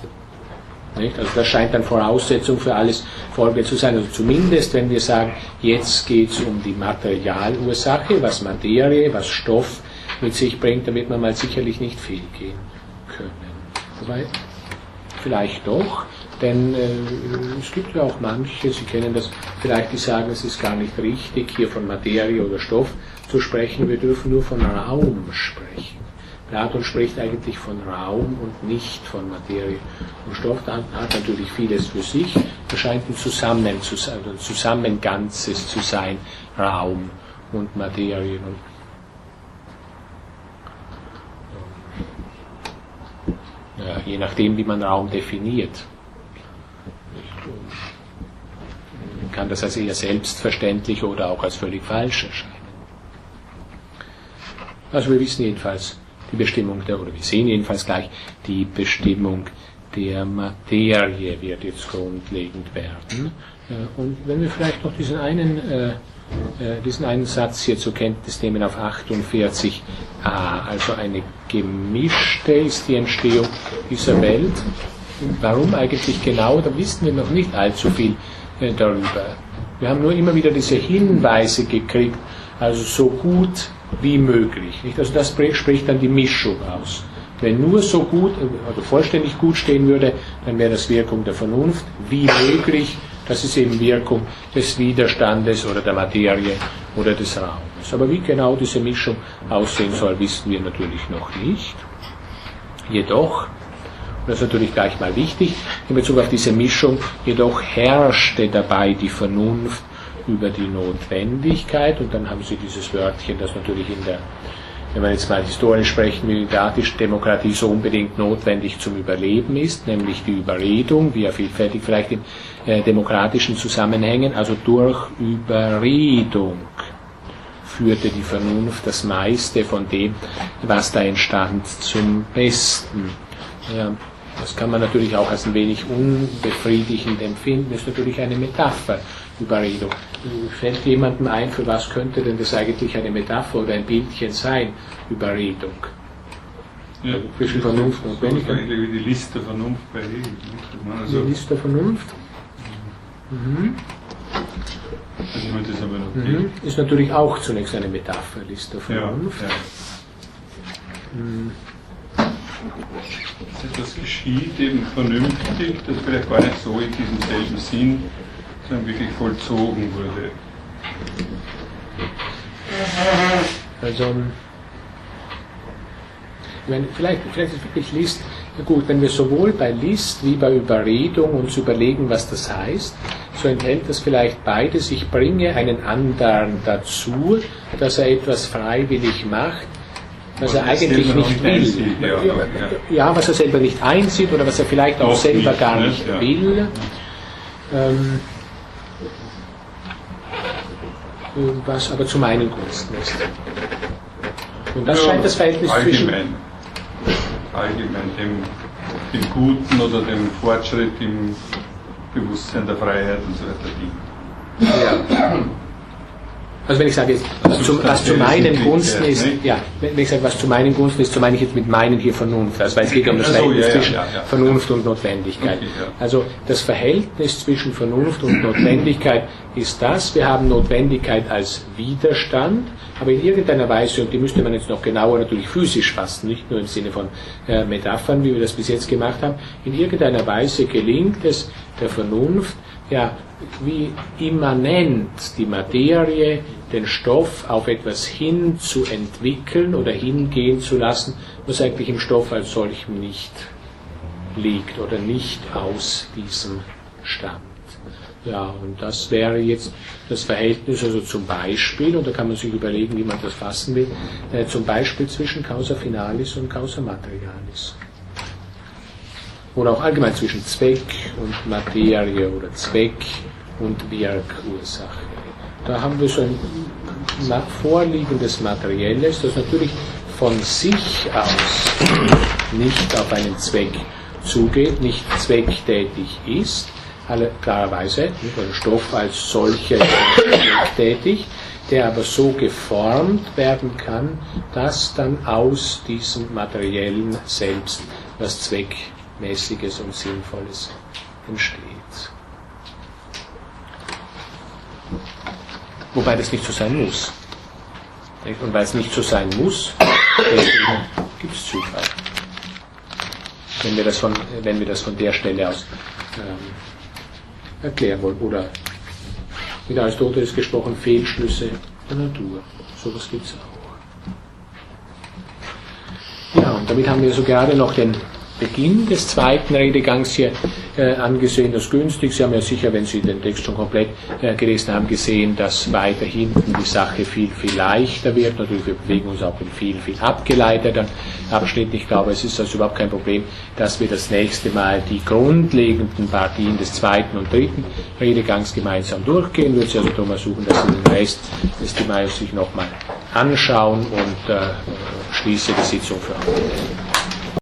Speaker 1: Nicht? Also das scheint dann Voraussetzung für alles Folge zu sein. Also zumindest, wenn wir sagen, jetzt geht es um die Materialursache, was Materie, was Stoff mit sich bringt, damit man mal sicherlich nicht fehlgehen können. Wobei, vielleicht doch, denn äh, es gibt ja auch manche, Sie kennen das, vielleicht die sagen, es ist gar nicht richtig, hier von Materie oder Stoff zu sprechen, wir dürfen nur von Raum sprechen. Platon spricht eigentlich von Raum und nicht von Materie und Stoff. Da hat natürlich vieles für sich. Das scheint ein Zusammen, ein Zusammenganzes zu sein, Raum und Materie. Ja, je nachdem, wie man Raum definiert. Kann das als eher selbstverständlich oder auch als völlig falsch erscheinen. Also wir wissen jedenfalls die Bestimmung der, oder wir sehen jedenfalls gleich, die Bestimmung der Materie wird jetzt grundlegend werden. Äh, und wenn wir vielleicht noch diesen einen, äh, äh, diesen einen Satz hier zur Kenntnis nehmen auf 48a, also eine gemischte ist die Entstehung dieser Welt. Warum eigentlich genau, da wissen wir noch nicht allzu viel darüber. Wir haben nur immer wieder diese Hinweise gekriegt, also so gut wie möglich. Nicht? Also das spricht dann die Mischung aus. Wenn nur so gut oder vollständig gut stehen würde, dann wäre das Wirkung der Vernunft. Wie möglich, das ist eben Wirkung des Widerstandes oder der Materie oder des Raumes. Aber wie genau diese Mischung aussehen soll, wissen wir natürlich noch nicht. Jedoch das ist natürlich gleich mal wichtig in Bezug auf diese Mischung. Jedoch herrschte dabei die Vernunft über die Notwendigkeit und dann haben Sie dieses Wörtchen, das natürlich in der, wenn man jetzt mal historisch sprechen will, Demokratie so unbedingt notwendig zum Überleben ist, nämlich die Überredung, wie ja vielfältig vielleicht in äh, demokratischen Zusammenhängen, also durch Überredung führte die Vernunft das meiste von dem, was da entstand, zum Besten. Ja, das kann man natürlich auch als ein wenig unbefriedigend empfinden. Das ist natürlich eine Metapher, Überredung. Fällt jemandem ein, für was könnte denn das eigentlich eine Metapher oder ein Bildchen sein, Überredung?
Speaker 2: Ja.
Speaker 1: Zwischen Vernunft und Notwendigkeit.
Speaker 2: ähnlich wie die Liste Vernunft bei Hegel. meine,
Speaker 1: Die
Speaker 2: Also,
Speaker 1: Liste der Vernunft. Mhm.
Speaker 2: also ich meine, das ist aber noch
Speaker 1: Mhm. Ist natürlich auch zunächst eine Metapher, Liste der
Speaker 2: Ja,
Speaker 1: Vernunft.
Speaker 2: ja.
Speaker 1: Mhm.
Speaker 2: Dass etwas geschieht, eben vernünftig, das vielleicht gar nicht so in diesem selben Sinn, sondern wirklich vollzogen wurde.
Speaker 1: Also, ich meine, vielleicht, vielleicht ist wirklich List, gut, wenn wir sowohl bei List wie bei Überredung uns überlegen, was das heißt, so enthält das vielleicht beides. Ich bringe einen anderen dazu, dass er etwas freiwillig macht, was
Speaker 2: Was
Speaker 1: er
Speaker 2: er
Speaker 1: eigentlich nicht will.
Speaker 2: ja,
Speaker 1: was er selber nicht einsieht oder was er vielleicht auch selber gar
Speaker 2: ne?
Speaker 1: nicht will. Ähm, was aber zu meinen Gunsten ist. Und das
Speaker 2: Ja,
Speaker 1: scheint das Verhältnis zwischen.
Speaker 2: allgemein, allgemein dem, dem Guten oder dem Fortschritt im Bewusstsein der Freiheit und so weiter dienen.
Speaker 1: Ja. Also wenn ich sage, jetzt, was, zu, was zu meinen Gunsten ist, ja, wenn ich sage, was zu meinen Gunsten ist, so meine ich jetzt mit meinen hier Vernunft. Also weil es geht um das Verhältnis zwischen. Vernunft und Notwendigkeit. Also das Verhältnis zwischen Vernunft und Notwendigkeit ist das, wir haben Notwendigkeit als Widerstand, aber in irgendeiner Weise, und die müsste man jetzt noch genauer natürlich physisch fassen, nicht nur im Sinne von äh, Metaphern, wie wir das bis jetzt gemacht haben, in irgendeiner Weise gelingt es der Vernunft, ja, wie immanent die Materie, den Stoff auf etwas hin zu entwickeln oder hingehen zu lassen, was eigentlich im Stoff als solchem nicht liegt oder nicht aus diesem stammt. Ja, und das wäre jetzt das Verhältnis, also zum Beispiel, und da kann man sich überlegen, wie man das fassen will, äh, zum Beispiel zwischen Causa Finalis und Causa Materialis. Oder auch allgemein zwischen Zweck und Materie oder Zweck und Wirkursache. Da haben wir so ein vorliegendes Materielles, das natürlich von sich aus nicht auf einen Zweck zugeht, nicht zwecktätig ist, alle klarerweise, ein Stoff als solcher zwecktätig, der aber so geformt werden kann, dass dann aus diesem Materiellen selbst was Zweckmäßiges und Sinnvolles entsteht. Wobei das nicht so sein muss. Und weil es nicht so sein muss, gibt es Zufall. Wenn wir, das von, wenn wir das von der Stelle aus ähm, erklären wollen. Oder mit Aristoteles gesprochen, Fehlschlüsse der Natur. Sowas gibt es auch. Ja, und damit haben wir so gerade noch den Beginn des zweiten Redegangs hier äh, angesehen, das günstig. Sie haben ja sicher, wenn Sie den Text schon komplett äh, gelesen haben, gesehen, dass weiter hinten die Sache viel, viel leichter wird. Natürlich, wir bewegen uns auch in viel, viel abgeleiteten Abschnitt. Ich glaube, es ist also überhaupt kein Problem, dass wir das nächste Mal die grundlegenden Partien des zweiten und dritten Redegangs gemeinsam durchgehen. Würde Sie also darum ersuchen, dass Sie den Rest des Timaeus sich nochmal anschauen und äh, schließe die Sitzung für heute.